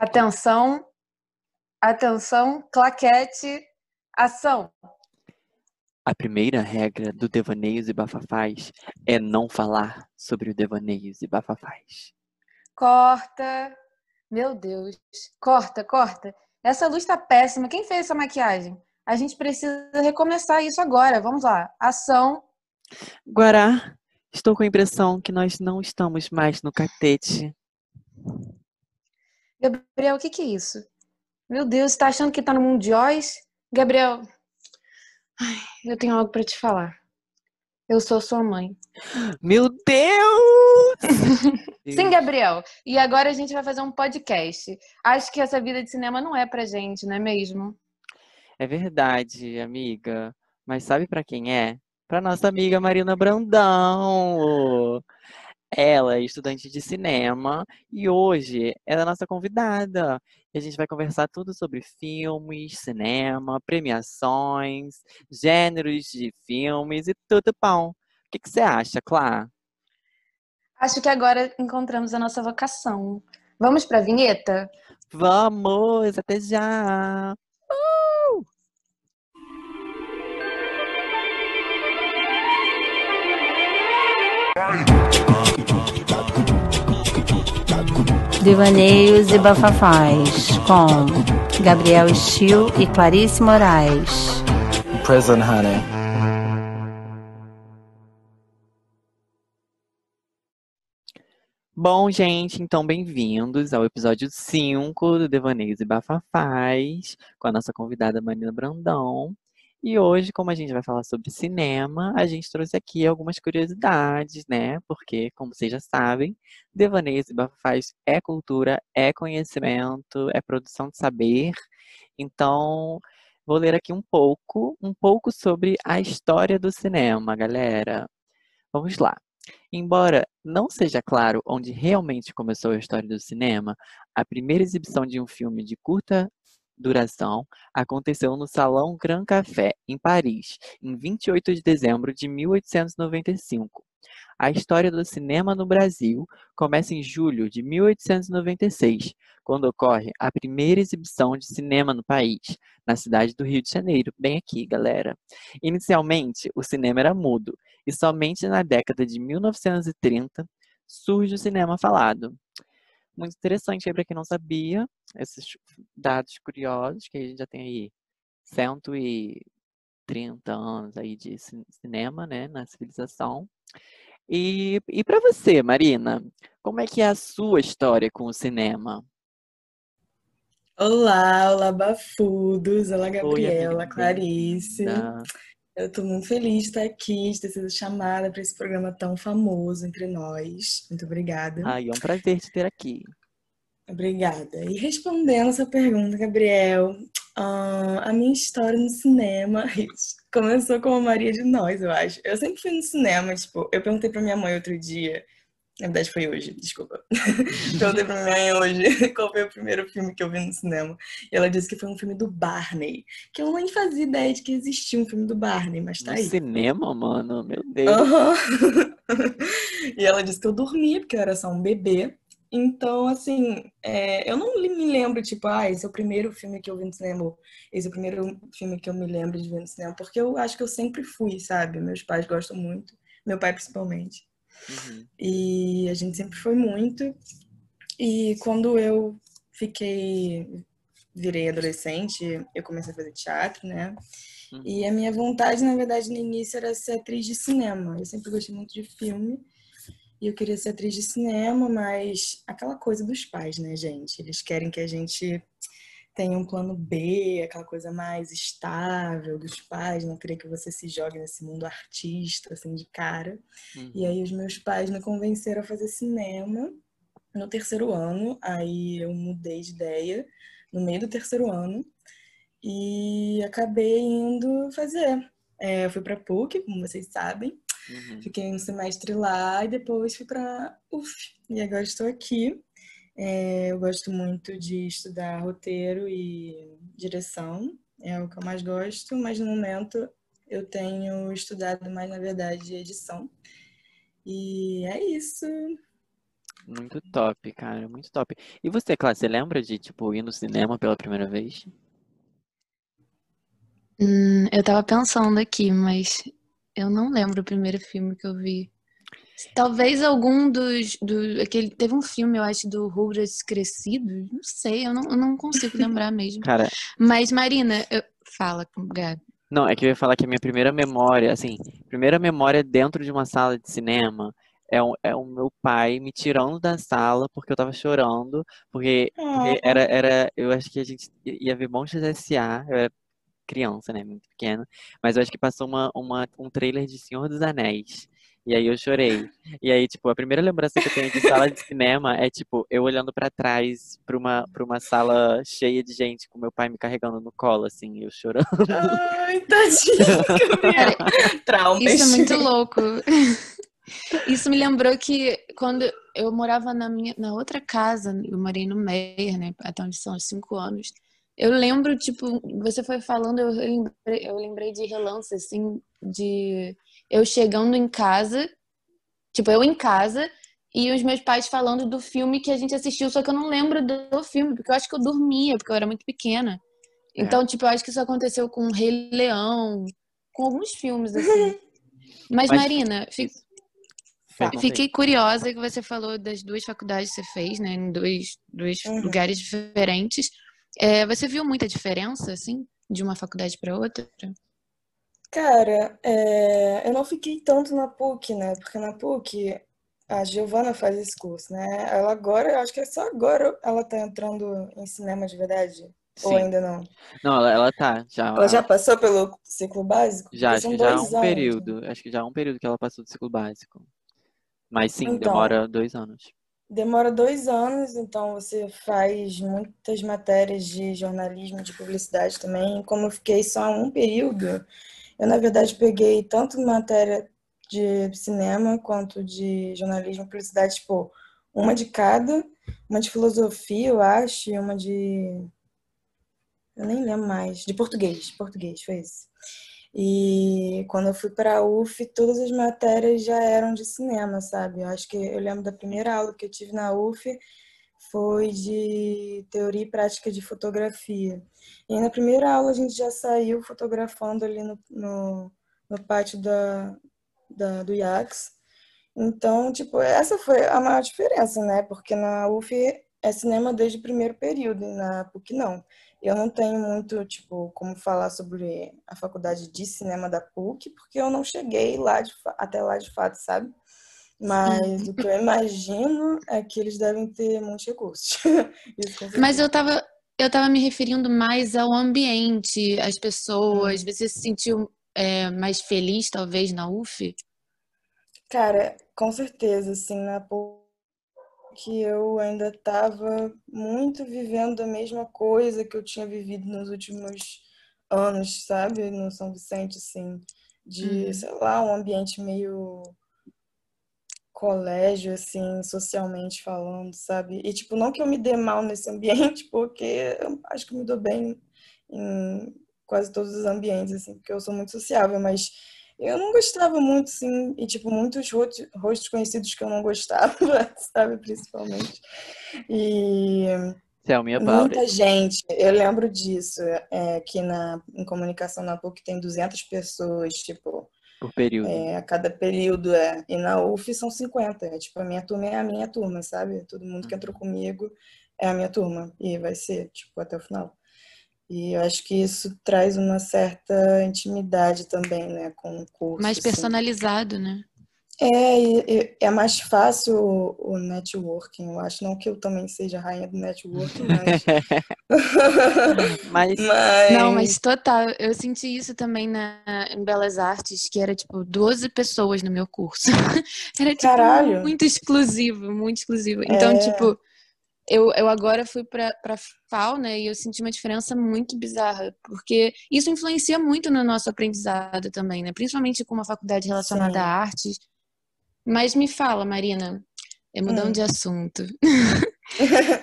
Atenção, atenção, claquete, ação. A primeira regra do Devaneios e Bafafás é não falar sobre o Devaneios e Bafafás. Corta. Meu Deus. Corta, corta. Essa luz tá péssima. Quem fez essa maquiagem? A gente precisa recomeçar isso agora. Vamos lá. Ação. Guará, estou com a impressão que nós não estamos mais no catete. Gabriel, o que, que é isso? Meu Deus, você tá achando que tá no mundo de Oz? Gabriel, ai, eu tenho algo para te falar. Eu sou sua mãe. Meu Deus! Sim, Gabriel. E agora a gente vai fazer um podcast. Acho que essa vida de cinema não é pra gente, não é mesmo? É verdade, amiga. Mas sabe para quem é? Para nossa amiga Marina Brandão. Ela é estudante de cinema e hoje ela é a nossa convidada. E a gente vai conversar tudo sobre filmes, cinema, premiações, gêneros de filmes e tudo bom. O que, que você acha, Clá? Acho que agora encontramos a nossa vocação. Vamos para a vinheta? Vamos, até já! Uh! Devaneios e Bafafás, com Gabriel Stil e Clarice Moraes. Prison Honey. Bom, gente, então bem-vindos ao episódio 5 do Devaneios e Bafafás, com a nossa convidada Marina Brandão. E hoje, como a gente vai falar sobre cinema, a gente trouxe aqui algumas curiosidades, né? Porque, como vocês já sabem, Devaneios e Bafafás é cultura, é conhecimento, é produção de saber. Então, vou ler aqui um pouco, um pouco sobre a história do cinema, galera. Vamos lá. Embora não seja claro onde realmente começou a história do cinema, a primeira exibição de um filme de curta duração aconteceu no Salão Grand Café, em Paris, em 28 de dezembro de 1895. A história do cinema no Brasil começa em julho de 1896, quando ocorre a primeira exibição de cinema no país, na cidade do Rio de Janeiro, bem aqui, galera. Inicialmente, o cinema era mudo, e somente na década de 1930 surge o cinema falado. Muito interessante aí para quem não sabia, esses dados curiosos, que a gente já tem aí 130 anos aí de cinema, né, na civilização. E, e para você, Marina, como é que é a sua história com o cinema? Olá, olá, bafudos. Olá, Gabriela, Clarice. Eu estou muito feliz de estar aqui, de ter sido chamada para esse programa tão famoso entre nós. Muito obrigada. Ai, é um prazer te ter aqui. Obrigada. E respondendo essa pergunta, Gabriel, a minha história no cinema começou com a Maria de Nós, eu acho. Eu sempre fui no cinema, tipo, eu perguntei pra minha mãe outro dia, na verdade foi hoje, desculpa. perguntei pra minha mãe hoje qual foi o primeiro filme que eu vi no cinema. E ela disse que foi um filme do Barney, que eu nem fazia ideia de que existia um filme do Barney, mas tá no aí. cinema, mano? Meu Deus. Uhum. e ela disse que eu dormia, porque eu era só um bebê. Então, assim, é, eu não me lembro, tipo, ah, esse é o primeiro filme que eu vi no cinema, esse é o primeiro filme que eu me lembro de ver no cinema, porque eu acho que eu sempre fui, sabe? Meus pais gostam muito, meu pai principalmente. Uhum. E a gente sempre foi muito. E quando eu fiquei, virei adolescente, eu comecei a fazer teatro, né? Uhum. E a minha vontade, na verdade, no início era ser atriz de cinema. Eu sempre gostei muito de filme. E eu queria ser atriz de cinema, mas aquela coisa dos pais, né, gente? Eles querem que a gente tenha um plano B, aquela coisa mais estável dos pais, não queria que você se jogue nesse mundo artista, assim, de cara. Uhum. E aí os meus pais me convenceram a fazer cinema no terceiro ano, aí eu mudei de ideia no meio do terceiro ano e acabei indo fazer. É, eu fui para PUC, como vocês sabem, Uhum. Fiquei um semestre lá e depois fui para UF. E agora estou aqui. É, eu gosto muito de estudar roteiro e direção, é o que eu mais gosto, mas no momento eu tenho estudado mais, na verdade, edição. E é isso. Muito top, cara, muito top. E você, Clara, você lembra de, tipo, ir no cinema pela primeira vez? Hum, eu tava pensando aqui, mas eu não lembro o primeiro filme que eu vi. Talvez algum dos. Do, aquele, teve um filme, eu acho, do Rugrats Crescidos. Não sei, eu não, eu não consigo lembrar mesmo. Cara, Mas, Marina, eu- fala, Gabi. não, é que eu ia falar que a minha primeira memória, assim, primeira memória dentro de uma sala de cinema é o, é o meu pai me tirando da sala porque eu tava chorando, porque, porque era, era, eu acho que a gente ia ver Monstros S.A., eu era criança, né, muito pequena, mas eu acho que passou uma, uma, um trailer de Senhor dos Anéis. E aí eu chorei. E aí, tipo, a primeira lembrança que eu tenho de sala de cinema é, tipo, eu olhando pra trás pra uma, pra uma sala cheia de gente, com meu pai me carregando no colo, assim, eu chorando. Ai, tadinho. Traumas. Isso é muito louco. Isso me lembrou que quando eu morava na minha na outra casa, eu morei no Meier, né? Até onde são os cinco anos. Eu lembro, tipo, você foi falando, eu lembrei, eu lembrei de relance, assim, de eu chegando em casa, tipo, eu em casa, e os meus pais falando do filme que a gente assistiu, só que eu não lembro do filme, porque eu acho que eu dormia, porque eu era muito pequena. É. Então, tipo, eu acho que isso aconteceu com o Rei Leão, com alguns filmes, assim. Mas, Mas- Marina, fi- fiquei curiosa que você falou das duas faculdades que você fez, né? Em dois, dois Uhum. lugares diferentes. É, você viu muita diferença, assim, de uma faculdade para outra? Cara, é, eu não fiquei tanto na PUC, né? Porque na PUC a Giovana faz esse curso, né? Ela agora, eu acho que é só agora ela tá entrando em cinema de verdade. Ou Sim. ainda não? Não, ela, ela tá, já. Ela já passou pelo ciclo básico? Já, acho que já há dois um anos. período. Acho que já há um período que ela passou do ciclo básico. Mas sim, Então. demora dois anos. Demora dois anos, então você faz muitas matérias de jornalismo, de publicidade também. Como eu fiquei só um período, eu na verdade peguei tanto matéria de cinema quanto de jornalismo e publicidade, tipo, uma de cada, uma de filosofia, eu acho, e uma de. Eu nem lembro mais, de português, português, foi isso. E quando eu fui para a UF, todas as matérias já eram de cinema, sabe? Eu acho que eu lembro da primeira aula que eu tive na UF foi de teoria e prática de fotografia. E na primeira aula a gente já saiu fotografando ali no, no, no pátio da, da, do IACS. Então, tipo, essa foi a maior diferença, né? Porque na UF é cinema desde o primeiro período, e na PUC não. Eu não tenho muito, tipo, como falar sobre a faculdade de cinema da PUC, porque eu não cheguei lá de, até lá de fato, sabe? Mas o que eu imagino é que eles devem ter muitos recursos. Mas eu tava, eu tava me referindo mais ao ambiente, às pessoas. Você se sentiu é, mais feliz, talvez, na UF? Cara, com certeza, assim, na PUC eu ainda estava muito vivendo a mesma coisa que eu tinha vivido nos últimos anos, sabe? No São Vicente, assim, de, Uhum. sei lá, um ambiente meio colégio, assim, socialmente falando, sabe? E, tipo, não que eu me dê mal nesse ambiente, porque eu acho que eu me dou bem em quase todos os ambientes, assim, porque eu sou muito sociável, mas eu não gostava muito, assim, e, tipo, muitos rostos, conhecidos que eu não gostava, sabe, principalmente. E Tell me about muita it. gente, eu lembro disso, é, que na, em comunicação na PUC tem 200 pessoas, tipo, Por período. é, a cada período é. E na UF são 50. É, tipo, a minha turma é a minha turma, sabe? Todo mundo que entrou comigo é a minha turma. E vai ser, tipo, até o final. E eu acho que isso traz uma certa intimidade também, né, com o curso. Mais assim. personalizado, né? É, é mais fácil o, o networking, eu acho. Não que eu também seja a rainha do networking, mas. Mas mas... Não, mas total, eu senti isso também na, em Belas Artes, que era tipo 12 pessoas no meu curso. Era tipo Caralho. muito exclusivo, muito exclusivo. Então, É. tipo, eu, eu agora fui pra, pra FAO, né, e eu senti uma diferença muito bizarra, porque isso influencia muito no nosso aprendizado também, né, principalmente com uma faculdade relacionada Sim. a artes. Mas me fala, Marina, é mudando Hum. de assunto.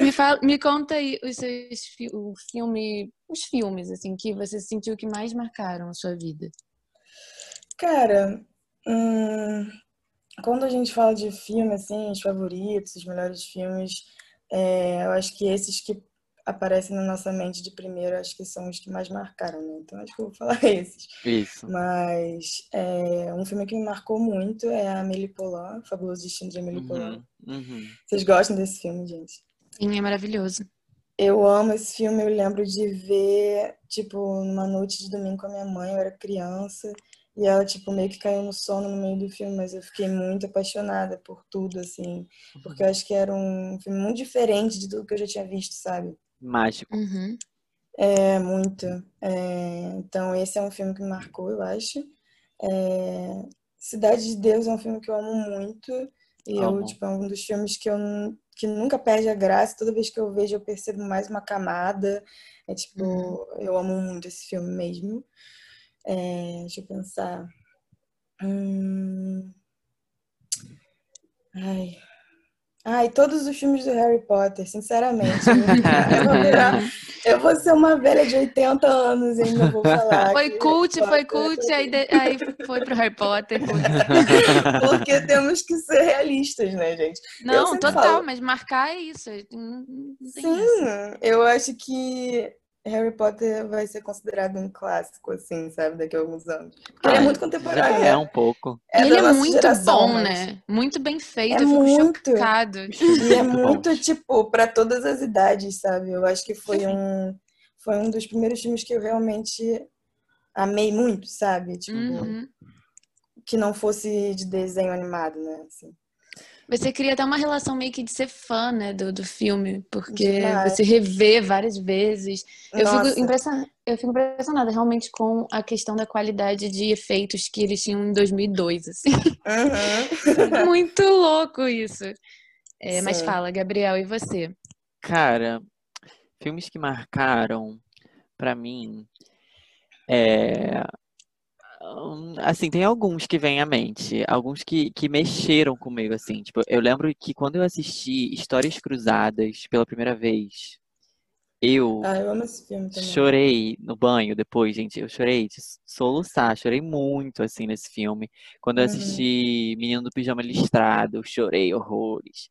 Me, fala, me conta aí os seus o filme, os filmes assim que você sentiu que mais marcaram a sua vida. Cara, hum, quando a gente fala de filme, assim, os favoritos, os melhores filmes, é, eu acho que esses que aparecem na nossa mente de primeiro, acho que são os que mais marcaram, né? Então acho que eu vou falar esses. Isso. Mas é, um filme que me marcou muito é a Amélie Poulain, Fabuloso Destino de Amélie Poulain. Uhum, uhum. Vocês gostam desse filme, gente? Sim, é maravilhoso. Eu amo esse filme, eu lembro de ver, tipo, numa noite de domingo com a minha mãe, eu era criança, e ela, tipo, meio que caiu no sono no meio do filme, mas eu fiquei muito apaixonada por tudo, assim, porque eu acho que era um filme muito diferente de tudo que eu já tinha visto, sabe? Mágico. Uhum. É, muito. É, então, esse é um filme que me marcou, eu acho. É, Cidade de Deus é um filme que eu amo muito, e eu, Amo. tipo, é um dos filmes que eu que nunca perde a graça. Toda vez que eu vejo, eu percebo mais uma camada. É tipo, eu amo muito esse filme mesmo. É, deixa eu pensar. Hum... Ai. Ai, todos os filmes do Harry Potter, sinceramente. Eu vou, virar- eu vou ser uma velha de 80 anos e ainda vou falar. Foi cult, foi cult, aí, de- aí foi pro Harry Potter. Porque temos que ser realistas, né, gente? Não, total, falo. mas marcar é isso. tem Sim, essa. eu acho que Harry Potter vai ser considerado um clássico, assim, sabe, daqui a alguns anos. Porque ele é Ah, muito Já contemporâneo. é um pouco. É ele é muito geração, bom, mas- né? Muito bem feito. É eu fico muito. chocado. E é Muito tipo, para todas as idades, sabe? Eu acho que foi um, foi um dos primeiros filmes que eu realmente amei muito, sabe? Tipo, Uhum. que não fosse de desenho animado, né? Assim. Você cria até uma relação meio que de ser fã, né, do, do filme, porque Demais. você revê várias vezes. Eu fico, impressionada, eu fico impressionada realmente com a questão da qualidade de efeitos que eles tinham em 2002, assim. Uhum. Muito louco isso. É, mas fala, Gabriel, e você? Cara, filmes que marcaram pra mim é assim, tem alguns que vêm à mente, alguns que, que mexeram comigo assim, tipo, eu lembro que quando eu assisti Histórias Cruzadas pela primeira vez, eu Ah, eu amo esse filme também. Chorei no banho depois, gente. Eu chorei de soluçar, chorei muito assim nesse filme. Quando eu Uhum. assisti Menino do Pijama Listrado, eu chorei horrores.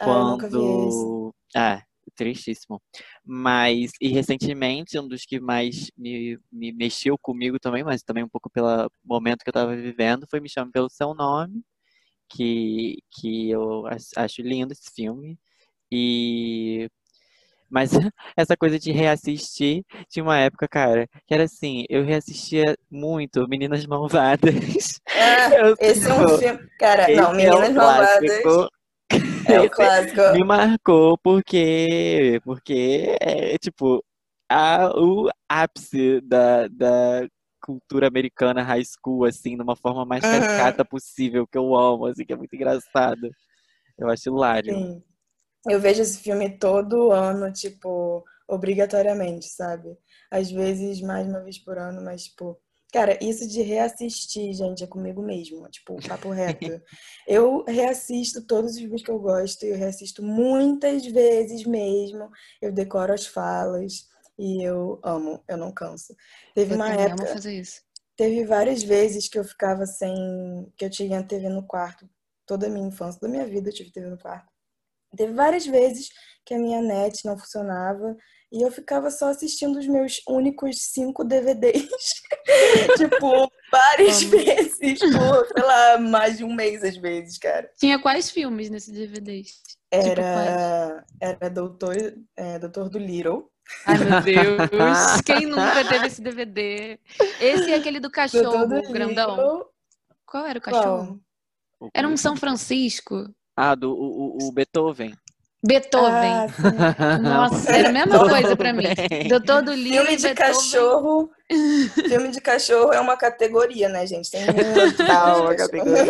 Ah. Quando. Ah, tristíssimo. Mas, e recentemente, um dos que mais me, me mexeu comigo também, mas também um pouco pelo momento que eu tava vivendo, foi Me Chame Pelo Seu Nome, que, que eu ach- acho lindo esse filme. E. Mas essa coisa de reassistir, tinha uma época, cara, que era assim, eu reassistia muito Meninas Malvadas. Ah, Eu, esse é um tipo, filme. Cara, não, é Meninas um Malvadas. É o clássico. me marcou porque, porque é tipo a, o ápice da, da cultura americana high school, assim, de uma forma mais Uhum. caricata possível, que eu amo, assim, que é muito engraçado. Eu acho hilário. Sim. Eu vejo esse filme todo ano, tipo, obrigatoriamente, sabe? Às vezes mais uma vez por ano, mas, tipo, cara, isso de reassistir, gente, é comigo mesmo, tipo, papo reto. Eu reassisto todos os filmes que eu gosto, eu reassisto muitas vezes mesmo, eu decoro as falas e eu amo, eu não canso. Teve Eu uma época, fazer isso. Teve várias vezes que eu ficava sem. que eu tinha TV no quarto. Toda a minha infância, toda a minha vida eu tive TV no quarto. Teve várias vezes que a minha net não funcionava e eu ficava só assistindo os meus únicos cinco DVDs. tipo, várias vezes, por, sei lá, mais de um mês às vezes, cara. Tinha quais filmes nesse DVD? Tipo, Era, era Doutor, é, Doutor do Little. Ai, meu Deus. Quem nunca teve esse DVD? Esse é aquele do cachorro do grandão. Little. Qual era o Qual? cachorro? Era um São Francisco. Ah, do o- o Beethoven. Beethoven. Ah. Nossa, era a mesma coisa pra mim. bem. Doutor do Livro Filme de Beethoven. cachorro. Filme de cachorro é uma categoria, né, gente? Tem muito Ah, uma categoria.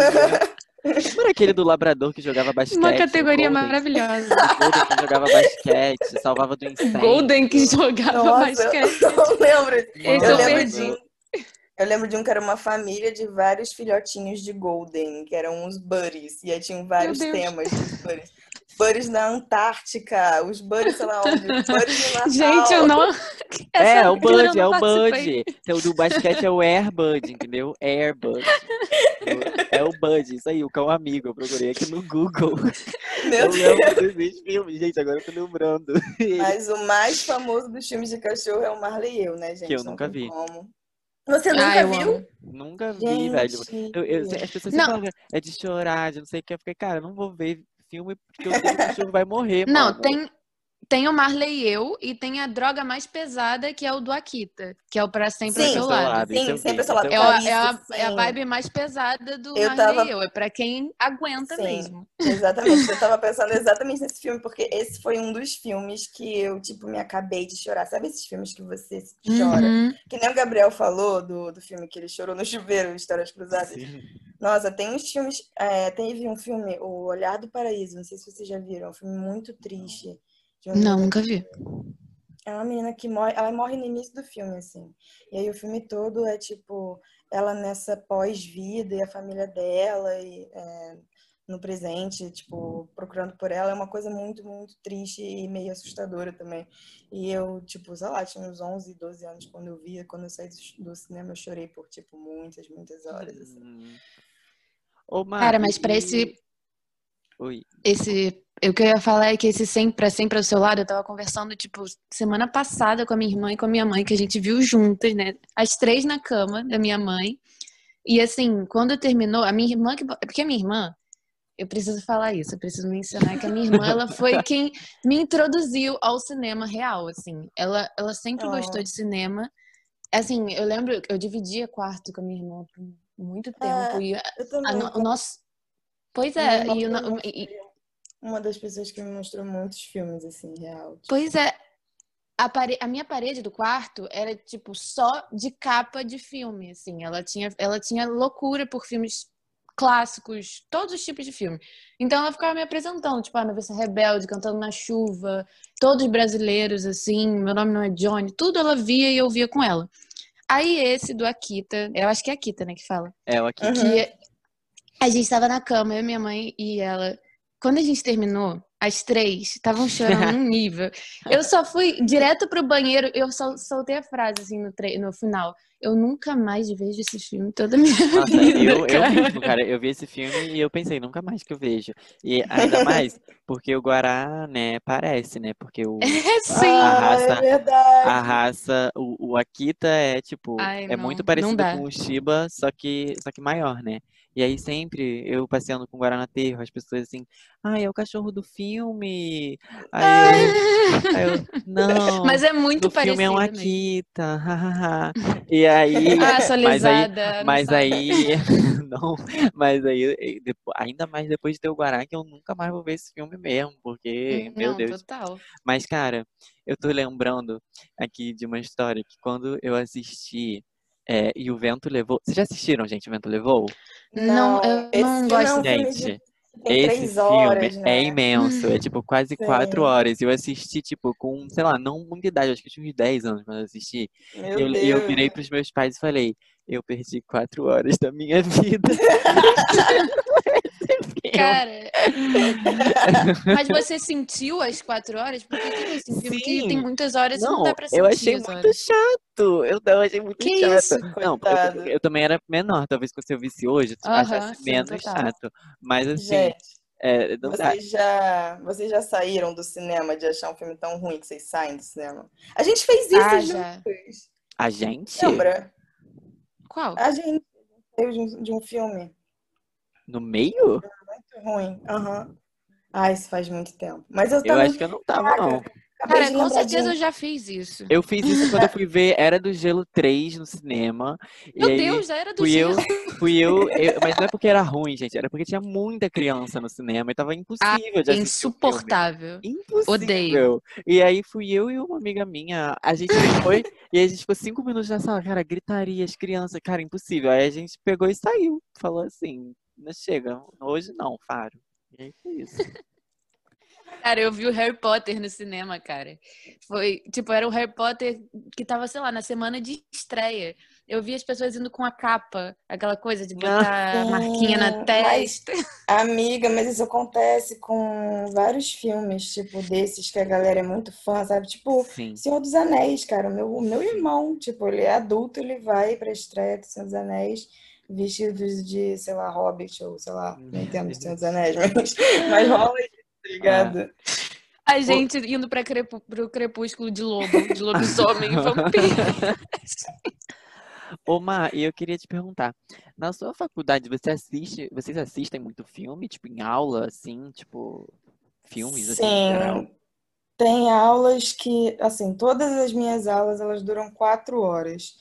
Não era aquele do labrador que jogava basquete? Uma categoria Golden? maravilhosa. Golden que jogava basquete, salvava do incêndio. Golden que jogava Nossa, basquete. eu não lembro. Esse eu eu lembro perdi. de um, eu lembro de um que era uma família de vários filhotinhos de Golden, que eram uns buddies, e aí tinham vários temas dos buddies. Buddies na Antártica, os buddies, sei lá onde, buddies no Natal. Gente, eu não. É, Essa é o aventura eu Bud, é o. Bud. Então, o do basquete é o Air Bud, entendeu? Air Bud. É o Bud, isso aí, o cão amigo. Eu procurei aqui no Google. Meu eu Deus. desses filmes, gente, agora eu tô lembrando. Mas o mais famoso dos filmes de cachorro é o Marley e eu, né, gente? Que eu Não nunca vi. como. Você nunca Ah, viu? amo. Nunca vi, Gente, velho. Eu, eu- as pessoas falam, é de chorar, de não sei o que. Eu fiquei, cara, eu não vou ver filme porque o cachorro vai morrer, Não, mano. tem, tem o Marley e eu e tem a droga mais pesada, que é o do Akita, que é o Pra Sempre ao Sim. Seu Seu lado. lado, Sim, sempre ao seu lado. É, a, é, a, é a vibe mais pesada do Eu Marley tava- e eu. É pra quem aguenta Sim. mesmo. Exatamente, eu tava pensando exatamente nesse filme, porque esse foi um dos filmes que eu, tipo, me acabei de chorar. Sabe esses filmes que você chora? Uhum. Que nem o Gabriel falou do, do filme que ele chorou no chuveiro, Histórias Cruzadas. Sim. Nossa, tem uns filmes. é, teve um filme, O Olhar do Paraíso, não sei se vocês já viram, é um filme muito triste. de uma Não, nunca vi. É uma menina que morre, ela morre no início do filme, assim. E aí o filme todo é tipo ela nessa pós-vida e a família dela e é, no presente, tipo, procurando por ela. É uma coisa muito, muito triste e meio assustadora também. E eu, tipo, sei lá, tinha uns 11, 12 anos quando eu via. Quando eu saí do, do cinema, eu chorei por, tipo, muitas, muitas horas, assim. Ô, Cara, Mari, mas pra esse, Oi. esse. O que eu ia falar é que esse sempre, pra sempre ao seu lado, eu tava conversando, tipo, semana passada com a minha irmã e com a minha mãe, que a gente viu juntas, né? As três na cama da minha mãe. E assim, quando terminou, a minha irmã, que, porque a minha irmã, eu preciso falar isso, eu preciso mencionar que a minha irmã, ela foi quem me introduziu ao cinema real, assim. Ela, ela sempre Oh. gostou de cinema. Assim, eu lembro, eu dividia quarto com a minha irmã por muito tempo. Ah, e Eu a no- o nosso. Pois é, e, o e- uma das pessoas que me mostrou muitos filmes, assim, real. Pois é. A, pare- a minha parede do quarto era, tipo, só de capa de filme, assim. Ela tinha, ela tinha loucura por filmes clássicos, todos os tipos de filme. Então ela ficava me apresentando, tipo, a Noviça Rebelde, Cantando na Chuva, todos brasileiros, assim, Meu Nome Não é Johnny, tudo ela via e eu via com ela. Aí esse do Akita, eu acho que é Akita, né, que fala. É, o aqui. Uhum. A gente tava na cama, eu, minha mãe e ela. Quando a gente terminou, as três estavam chorando num nível. Eu só fui direto pro banheiro, eu só soltei a frase assim no, no final. Eu nunca mais vejo esse filme toda a minha Nossa, vida. eu, eu cara. mesmo, cara, eu vi esse filme e eu pensei, nunca mais que eu vejo. E ainda mais porque o Guará, né, parece, né? Porque o, É sim. A Ah, raça- é verdade. a raça, o, o Akita é tipo, Ai, é não, muito parecido com o Shiba, só que, só que maior, né? E aí sempre eu passeando com o Guaraná Aterro, as pessoas assim, ai, é o cachorro do filme. Aí eu, aí eu não. Mas é muito do filme é um parecido. Akita. E aí, Ah, sou mas aí, mas aí, não, mas aí, ainda mais depois de ter o Guará, que eu nunca mais vou ver esse filme mesmo, porque, meu Não, Deus. total. Mas, cara, eu tô lembrando aqui de uma história que quando eu assisti é, e o Vento Levou. Vocês já assistiram, gente, o Vento Levou? Não, eu esse não filme gosto é de- Gente, tem esse três filme horas, é né? imenso, é tipo quase quatro Sim. horas. E eu assisti, tipo, com, sei lá, não muita idade, acho que eu tinha uns 10 anos quando eu assisti. Meu E eu, Deus. eu virei pros meus pais e falei, eu perdi quatro horas da minha vida. Cara, mas você sentiu as quatro horas? Porque tem esse filme que tem muitas horas e não Não, dá pra sentir eu achei as muito horas. chato. Eu, eu achei muito Que chato. isso? Não, eu, eu também era menor. Talvez se eu visse hoje, eu Aham, achasse sim, menos total. chato. Mas assim, Gente, é, não vocês já, vocês já saíram do cinema de achar um filme tão ruim que vocês saem do cinema? A gente fez isso Ah, juntos. já. A gente, Lembra? Qual? A gente saiu de um, de um filme no meio? muito ruim. Aham. Ah, isso faz muito tempo. Mas eu Eu também acho que eu não tava, não. Acabei Cara, de com de certeza eu já fiz isso. Eu fiz isso quando eu fui ver Era do Gelo 3 no cinema. E Meu aí Deus, já era do fui eu, gelo. fui eu, eu- Mas não é porque era ruim, gente. Era porque tinha muita criança no cinema e tava impossível de assistir o filme. Insuportável. Impossível. Odeio. E aí fui eu e uma amiga minha. A gente foi e a gente ficou cinco minutos na sala, cara, gritaria, as crianças, cara, impossível. Aí a gente pegou e saiu. Falou assim, não chega, hoje não, Faro. E aí foi isso. Cara, eu vi o Harry Potter no cinema, cara. Foi, tipo, era o Harry Potter que tava, sei lá, na semana de estreia. Eu vi as pessoas indo com a capa, aquela coisa de botar a marquinha na testa. Amiga, mas isso acontece com vários filmes, tipo, desses que a galera é muito fã, sabe? Tipo, Sim. Senhor dos Anéis, cara. O meu, o meu irmão, tipo, ele é adulto, ele vai pra estreia do Senhor dos Anéis vestidos de, sei lá, Hobbit ou sei lá, não entendo Senhor dos Anéis, mas, mas rola isso, tá ligado? A gente indo pra crepu, pro crepúsculo de lobo, de lobisomem e vampiro. Ô, Mar, e eu queria te perguntar, na sua faculdade você assiste, vocês assistem muito filme, tipo, em aula, assim, tipo, filmes, assim, geral? Sim, tem aulas que, assim, todas as minhas aulas, elas duram quatro horas.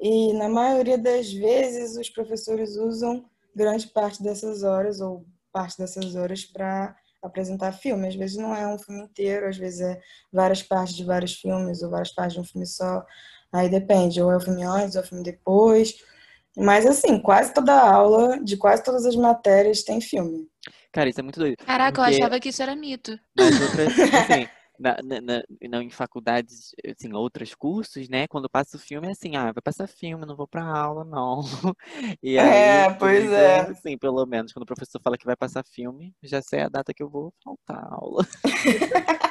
E na maioria das vezes os professores usam grande parte dessas horas ou parte dessas horas para apresentar filme. Às vezes não é um filme inteiro, às vezes é várias partes de vários filmes ou várias partes de um filme só. Aí depende, ou é o filme antes ou é o filme depois. Mas assim, quase toda aula, de quase todas as matérias, tem filme. Cara, isso é muito doido. Caraca, eu Porque- achava que isso era mito. Nas outras, assim, na, na, em faculdades, assim, outros cursos, né? Quando passa o filme, é assim, ah, vai passar filme, não vou pra aula, não. E É, aí, pois comigo é. assim, pelo menos, quando o professor fala que vai passar filme, já sei a data que eu vou faltar a aula.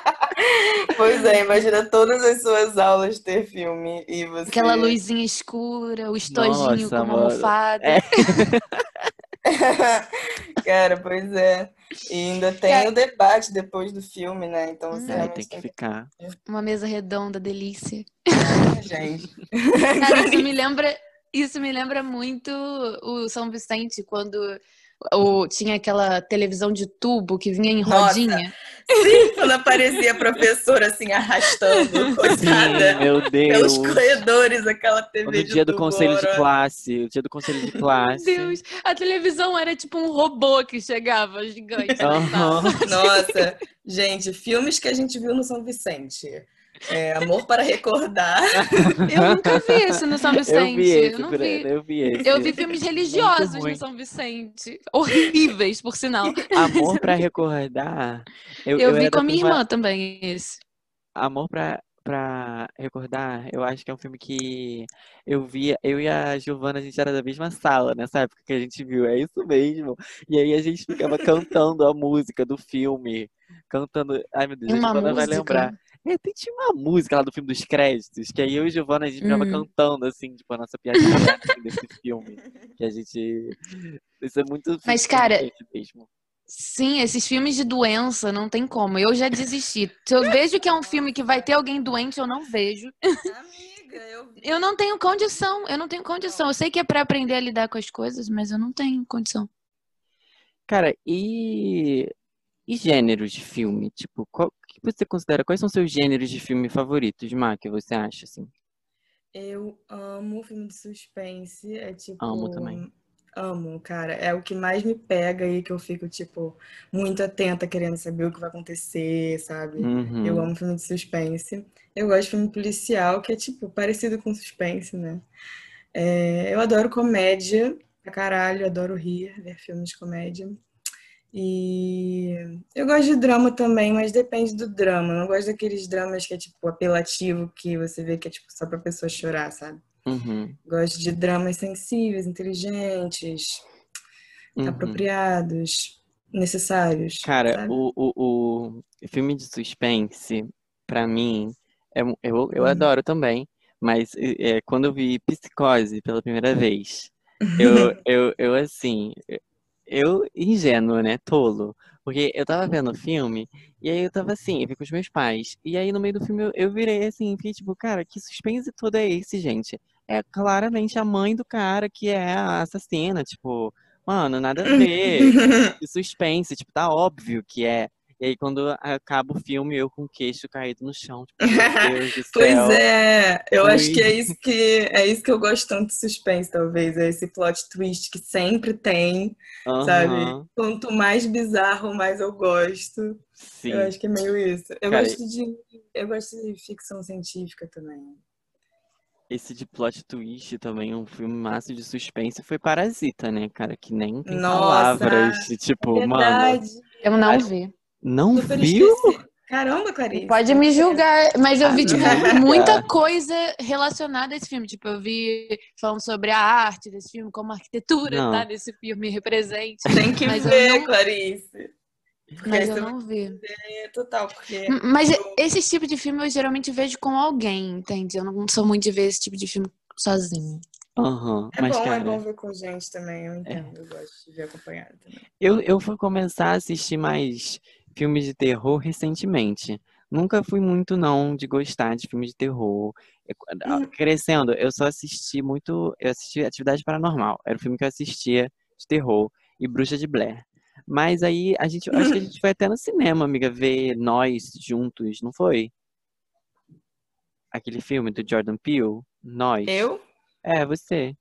Pois é, imagina todas as suas aulas ter filme e você. Aquela luzinha escura, o estojinho Nossa, com uma mano. almofada. É. Cara, pois é. E ainda tem Cara- o debate depois do filme, né? Então você Hum. Aí realmente tem que ficar. Uma mesa redonda, delícia. que gente. Cara, isso me lembra, isso me lembra muito o São Vicente, quando o, tinha aquela televisão de tubo que vinha em Nossa, rodinha. Sim, quando aparecia a professora assim arrastando, coitada, meu pelos Deus. corredores, aquela TV No dia do conselho de classe, o dia do conselho de Meu classe. Deus, a televisão era tipo um robô que chegava, gigante. sala. Nossa, gente, filmes que a gente viu no São Vicente. É, Amor para Recordar. Eu nunca vi esse no São Vicente. Eu vi esse, eu não vi. eu vi esse. Eu vi filmes religiosos no São Vicente. Horríveis, por sinal. Amor pra recordar. Eu, Eu, vi era com a minha irmã também esse. Amor pra, pra recordar, eu acho que é um filme que eu via, eu e a Giovana, a gente era da mesma sala nessa época que a gente viu, é isso mesmo. E aí a gente ficava cantando a música do filme, cantando. Ai meu Deus, a Uma Giovana vai lembrar. É, tem tinha uma música lá do filme dos créditos, que aí eu e Giovana a gente ficava Hum. cantando, assim, tipo, a nossa piadinha assim, desse filme. Que a gente. Isso é muito Mas, cara, mesmo. Sim, esses filmes de doença não tem como. Eu já desisti. Se eu vejo que é um filme que vai ter alguém doente, eu não vejo. Amiga, eu. Eu não tenho condição. Eu não tenho condição. Eu sei que é pra aprender a lidar com as coisas, mas eu não tenho condição. Cara, e, e gêneros de filme? Tipo, qual que você considera? Quais são seus gêneros de filme favoritos, Má, que você acha, assim? Eu amo filme de suspense. É tipo. Amo também. Amo, cara. É o que mais me pega aí, que eu fico, tipo, muito atenta, querendo saber o que vai acontecer, sabe? Uhum. Eu amo filme de suspense. Eu gosto de filme policial, que é, tipo, parecido com suspense, né? É, eu adoro comédia pra caralho, adoro rir, ver filmes de comédia. E eu gosto de drama também, mas depende do drama. Eu não gosto daqueles dramas que é, tipo, apelativo, que você vê que é, tipo, só pra pessoa chorar, sabe? Uhum. Gosto de dramas sensíveis, inteligentes, Uhum. apropriados, necessários, Cara, o, o, o filme de suspense, pra mim, é, eu, eu Hum. adoro também, mas é, quando eu vi Psicose pela primeira vez, eu, eu, eu assim, eu ingênuo, né, tolo, porque eu tava vendo o filme, e aí eu tava assim, eu vi com os meus pais, e aí no meio do filme eu, eu virei assim, fiquei tipo, cara, que suspense todo é esse, gente? É claramente a mãe do cara que é a assassina, tipo, mano, nada a ver de suspense, tipo, tá óbvio que é. E aí, quando acaba o filme, eu com o queixo caído no chão, tipo, meu Deus do Pois céu. é, eu Foi. acho que é isso que é isso que eu gosto tanto de suspense, talvez, é esse plot twist que sempre tem, sabe? Aham, Quanto mais bizarro, mais eu gosto. sim. Eu acho que é meio isso. Eu Cara, gosto de eu gosto de ficção científica também. Esse de plot twist também, um filme massa de suspense, foi Parasita, né, cara? Que nem tem Nossa, palavras. Tipo, mano, Verdade. Eu não vi. Não Super viu? esqueci. Caramba, Clarice. Pode me julgar, mas eu vi, tipo, muita Amiga. coisa relacionada a esse filme. Tipo, eu vi falando sobre a arte desse filme, como a arquitetura Não. tá nesse filme represente. Tem que Mas ver, não- Clarice. Porque Mas eu não vi. total, porque Mas eu- esse tipo de filme eu geralmente vejo com alguém, entende? Eu não sou muito de ver esse tipo de filme sozinho. Aham. É Mas, bom, é cara, bom ver com gente também, eu entendo. Eu gosto de ver acompanhado também. eu, eu fui começar a assistir mais filmes de terror recentemente. Nunca fui muito, não, de gostar de filmes de terror. Eu- a- Hum. Crescendo, eu só assisti muito. Eu assisti Atividade Paranormal. Era o filme que eu assistia de terror. E Bruxa de Blair. Mas aí a gente, acho que a gente foi até no cinema, amiga, ver nós juntos, não foi? Aquele filme do Jordan Peele, Nós. Eu? É, você.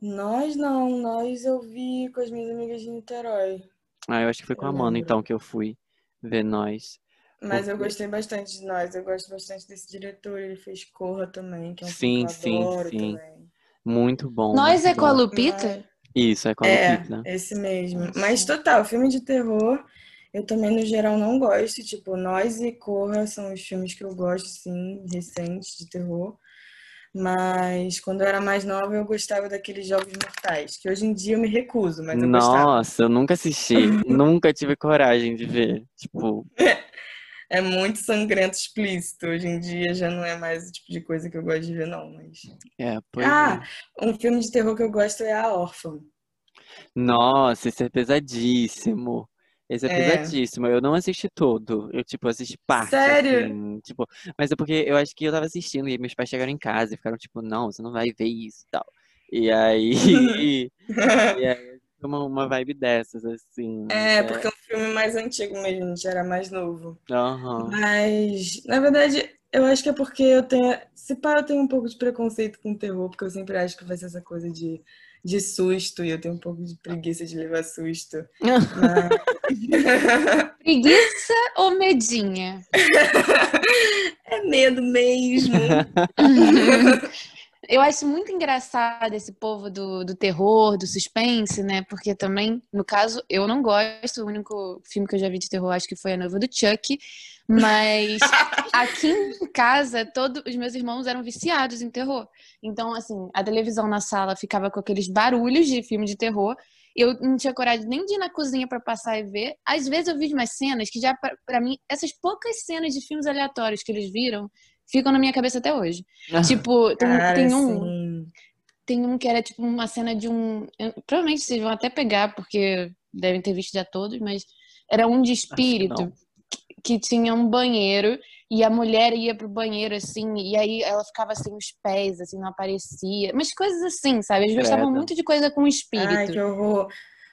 Nós não, nós eu vi com as minhas amigas de Niterói. Ah, eu acho que foi com a Amanda, então, que eu fui ver nós. Mas eu gostei bastante de nós, eu gosto bastante desse diretor, ele fez Corra também, que é um Sim, filme que eu sim, adoro sim. também. Muito bom. Nós muito é com a. Lupita? Isso, é com a É, Lupita. esse mesmo. Mas total, filme de terror, eu também no geral não gosto. Tipo, Nós e Corra são os filmes que eu gosto, sim, recentes de terror. Mas quando eu era mais nova, eu gostava daqueles Jogos Mortais, que hoje em dia eu me recuso, mas eu gostava. Nossa, eu nunca assisti. nunca tive coragem de ver. Tipo, É muito sangrento, explícito. Hoje em dia já não é mais o tipo de coisa que eu gosto de ver, não. Mas... é, pois Ah, é. um filme de terror que eu gosto é A Órfã. Nossa, esse é pesadíssimo. Esse é, É. pesadíssimo. Eu não assisti todo. Eu, tipo, assisti parte, Sério? assim. Tipo, mas é porque eu acho que eu tava assistindo e meus pais chegaram em casa e ficaram tipo, não, você não vai ver isso e tal. E aí. e aí uma, uma vibe dessas, assim. É, porque é um filme mais antigo mesmo, a gente era mais novo. Aham. Mas, na verdade, eu acho que é porque eu tenho. Se pá, eu tenho um pouco de preconceito com terror, porque eu sempre acho que vai ser essa coisa de, de susto, e eu tenho um pouco de preguiça de levar susto. Mas... Preguiça ou medinha? É medo mesmo. Eu acho muito engraçado esse povo do, do terror, do suspense, né? Porque também, no caso, eu não gosto. O único filme que eu já vi de terror, acho que foi A Noiva do Chuck. Mas aqui em casa, todos os meus irmãos eram viciados em terror. Então, assim, a televisão na sala ficava com aqueles barulhos de filme de terror. Eu não tinha coragem nem de ir na cozinha pra passar e ver. Às vezes eu vi umas cenas que já, pra mim, essas poucas cenas de filmes aleatórios que eles viram ficam na minha cabeça até hoje. Tipo, tem, Cara, tem um, assim, tem um que era tipo uma cena de um. eu- provavelmente vocês vão até pegar, porque devem ter visto já todos, mas era um de espírito que, que tinha um banheiro e a mulher ia pro banheiro assim, e aí ela ficava sem os pés, assim, não aparecia. Mas coisas assim, sabe? Eles gostavam muito de coisa com espírito. Ai, que horror.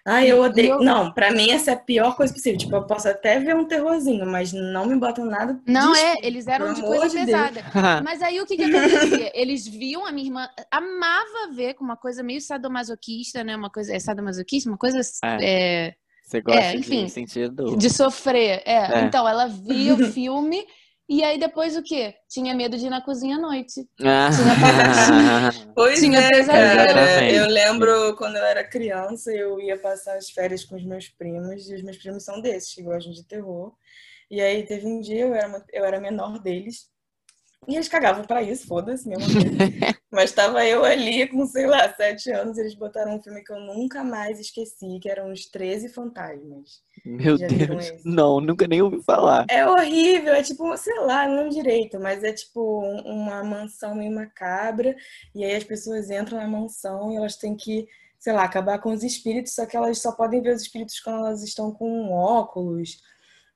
Ai, eu odeio. eu- Não, pra mim essa é a pior coisa possível. Tipo, eu posso até ver um terrorzinho, mas não me botam nada Não, de é, eles eram de coisa de pesada. Mas aí o que que acontecia? Eles viam, a minha irmã amava ver com uma coisa meio sadomasoquista, né? Uma coisa, é sadomasoquista? Uma coisa é, Você gosta É, enfim, de sentir dor. de sofrer. É. É. Então, ela via o filme e aí depois o quê? Tinha medo de ir na cozinha à noite. Pois Tinha é, pesadelo. cara. Eu lembro quando eu era criança, eu ia passar as férias com os meus primos, e os meus primos são desses, que gostam de terror. E aí teve um dia, eu era, eu era menor deles, e eles cagavam pra isso, foda-se, mesmo. Mas tava eu ali com, sei lá, sete anos, e eles botaram um filme que eu nunca mais esqueci, que eram Os 13 Fantasmas. Meu Já Deus. Não, nunca nem ouvi falar. É horrível, é tipo, sei lá, não direito, mas é tipo um- uma mansão meio macabra, e aí as pessoas entram na mansão e elas têm que, sei lá, acabar com os espíritos, só que elas só podem ver os espíritos quando elas estão com óculos.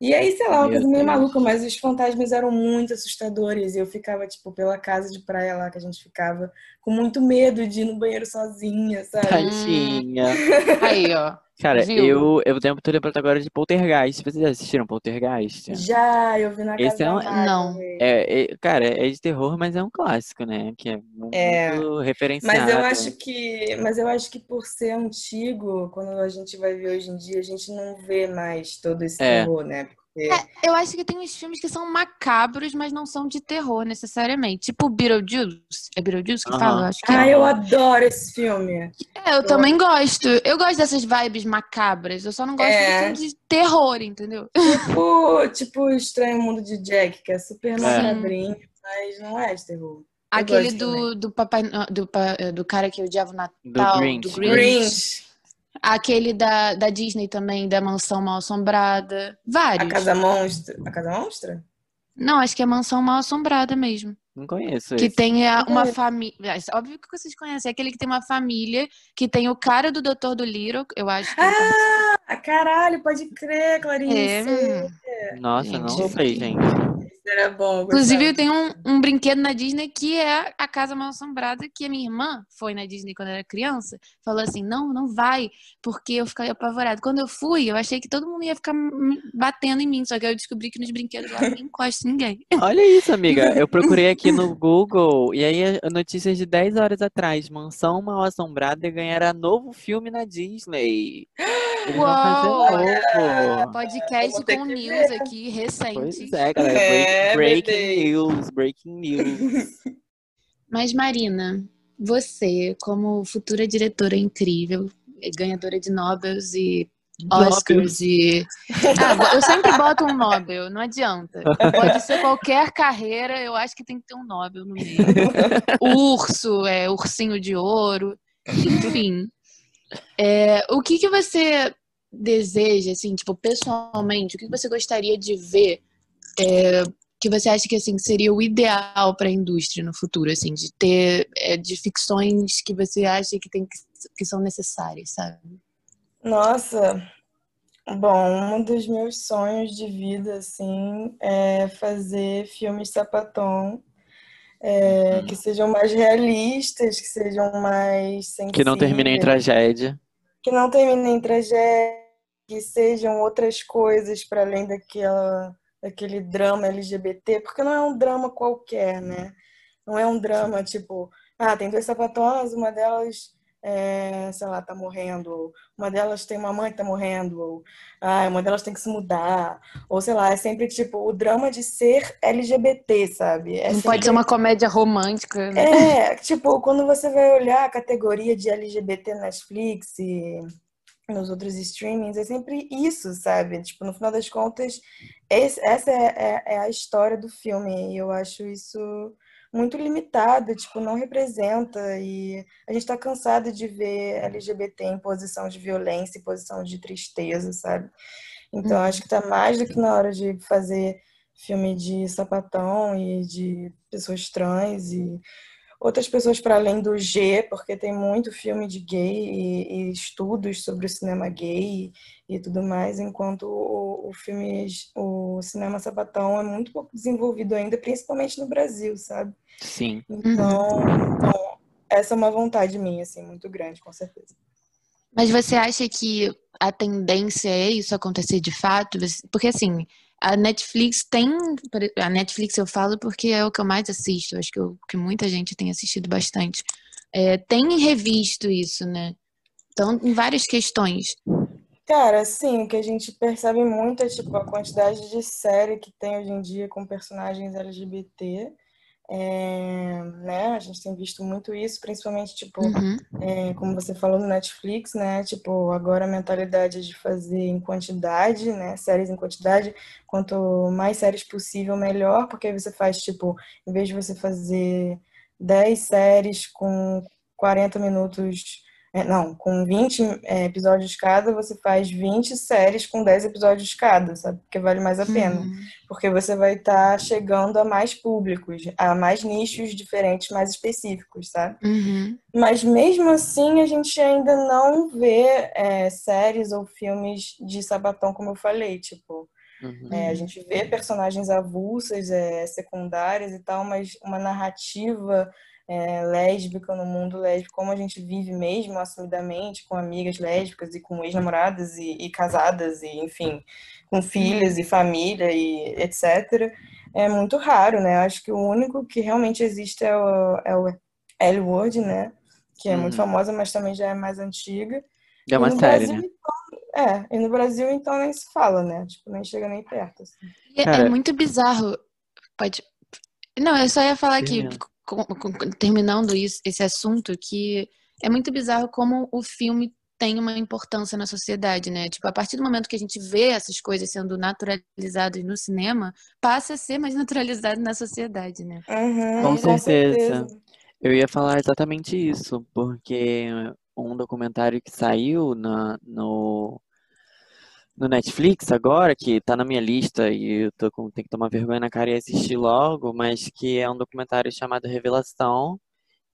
E aí, sei lá, uma coisa meio maluca, mas os fantasmas eram muito assustadores, e eu ficava, tipo, pela casa de praia lá que a gente ficava, com muito medo de ir no banheiro sozinha, sabe? Tadinha. Aí, ó. Cara, Viu? eu, eu tenho tô lembrando agora de Poltergeist. Vocês já assistiram Poltergeist? Já, eu vi na casa Esse é da um- Não. É, é- cara, é de terror, mas é um clássico, né? Que é É. muito referenciado. Mas eu acho que, mas eu acho que por ser antigo, quando a gente vai ver hoje em dia, a gente não vê mais todo esse É. terror, né? Porque É, eu acho que tem uns filmes que são macabros, mas não são de terror necessariamente. Tipo Beetlejuice. É Beetlejuice que Aham. fala? Eu acho que é. Ah, eu adoro esse filme. É, eu também gosto. Eu gosto dessas vibes macabras. Eu só não gosto É. de terror, entendeu? Tipo, tipo o Estranho Mundo de Jack, que é super É. macabrinho, mas não é de terror. Aquele gosto do, do papai do, do cara que odiava o Do Natal, Grinch, do né? Grinch. Aquele da, da Disney também, da Mansão Mal Assombrada. a Vários. Casa Monstra. A Casa Monstra? Não, acho que é Mansão Mal Assombrada mesmo. Não conheço Que esse. tem a- uma família. Óbvio que vocês conhecem. É aquele que tem uma família que tem o cara do Doutor do Little, eu acho participa. Ah, caralho, pode crer, Clarice. É. Nossa, Gente, não sei, gente. Era bom. eu Inclusive, gostava. tem um, um brinquedo na Disney que é a Casa Mal Assombrada, que a minha irmã foi na Disney quando era criança. Falou assim: não, não vai, porque eu ficaria apavorada. Quando eu fui, eu achei que todo mundo ia ficar batendo em mim, só que eu descobri que nos brinquedos lá não encosta ninguém. Olha isso, amiga. Eu procurei aqui no Google e aí a notícia de 10 horas atrás. Mansão Mal Assombrada ganhará novo filme na Disney. Novo. Podcast com news aqui, recente. Pois é, galera. É, break- breaking news, breaking news. Mas, Marina, você, como futura diretora incrível, ganhadora de Nobels e Oscars e. Ah, eu sempre boto um Nobel, não adianta. Pode ser qualquer carreira, eu acho que tem que ter um Nobel no meio. Urso, é, ursinho de ouro, enfim. É, o que, que você deseja, assim, tipo, pessoalmente, o que você gostaria de ver é, que você acha que assim seria o ideal para a indústria no futuro, assim, de ter é, de ficções que você acha que tem que, que são necessárias, sabe? Nossa, bom, um dos meus sonhos de vida, assim, é fazer filmes sapatão, é, que sejam mais realistas, que sejam mais Que não termina em sensíveis, tragédia. que não terminem em tragédia, que sejam outras coisas para além daquela, daquele drama LGBT, porque não é um drama qualquer, né? Não é um drama tipo, ah, tem duas sapatões, uma delas, é, sei lá, tá morrendo, ou uma delas tem uma mãe que tá morrendo, ou ah, uma delas tem que se mudar, ou sei lá, é sempre tipo o drama de ser LGBT, sabe? É não pode sempre- ser uma comédia romântica, né? é, tipo, quando você vai olhar a categoria de LGBT na Netflix e nos outros streamings, é sempre isso, sabe? Tipo, no final das contas, esse- essa é, é- é a história do filme e eu acho isso muito limitado, tipo, não representa e a gente tá cansado de ver LGBT em posição de violência, em posição de tristeza, sabe? Então, Uhum. acho que tá mais do que na hora de fazer filme de sapatão e de pessoas trans e outras pessoas para além do G, porque tem muito filme de gay e, e estudos sobre o cinema gay e, e tudo mais, enquanto o, o filme, o cinema sapatão é muito pouco desenvolvido ainda, principalmente no Brasil, sabe? Sim. Então, então, essa é uma vontade minha, assim, muito grande, com certeza. Mas você acha que a tendência é isso acontecer de fato? Porque assim, a Netflix tem. A Netflix eu falo porque é o que eu mais assisto, acho que, eu- que muita gente tem assistido bastante. É, tem revisto isso, né? Então, em várias questões. Cara, assim, o que a gente percebe muito é, tipo, a quantidade de série que tem hoje em dia com personagens LGBT. É, né? A gente tem visto muito isso, principalmente, tipo, Uhum. é, como você falou no Netflix, né? Tipo, agora a mentalidade é de fazer em quantidade, né? Séries em quantidade. Quanto mais séries possível, melhor, porque aí você faz, tipo, em vez de você fazer 10 séries com 40 minutos, não, com 20 é, episódios cada, você faz 20 séries com 10 episódios cada, sabe? Porque vale mais a pena Uhum. porque você vai estar chegando a mais públicos, a mais nichos diferentes, mais específicos, sabe? Uhum. Mas mesmo assim, a gente ainda não vê é, séries ou filmes de sapatão, como eu falei, tipo, Uhum. é, a gente vê personagens avulsas, é, secundárias e tal, mas uma narrativa é, lésbica no mundo lésbico, como a gente vive mesmo, assumidamente, com amigas lésbicas e com ex-namoradas e, e casadas, e enfim, com filhas e família e etc., é muito raro, né? Acho que o único que realmente existe é o, é o L Word, né? Que é muito Uhum. famosa, mas também já é mais antiga. É uma E no série, Brasil, né? então, é, e no Brasil, então, nem se fala, né? Tipo, nem chega nem perto. assim. É- é muito bizarro. Pode. Não, eu só ia falar que. Com- com- terminando isso, esse assunto, que é muito bizarro como o filme tem uma importância na sociedade, né? Tipo, a partir do momento que a gente vê essas coisas sendo naturalizadas no cinema, passa a ser mais naturalizado na sociedade, né? Uhum, Com com certeza. certeza. Eu ia falar exatamente isso, porque um documentário que saiu na, no, no Netflix agora, que tá na minha lista e eu tô com, tenho que tomar vergonha na cara e assistir logo, mas que é um documentário chamado Revelação,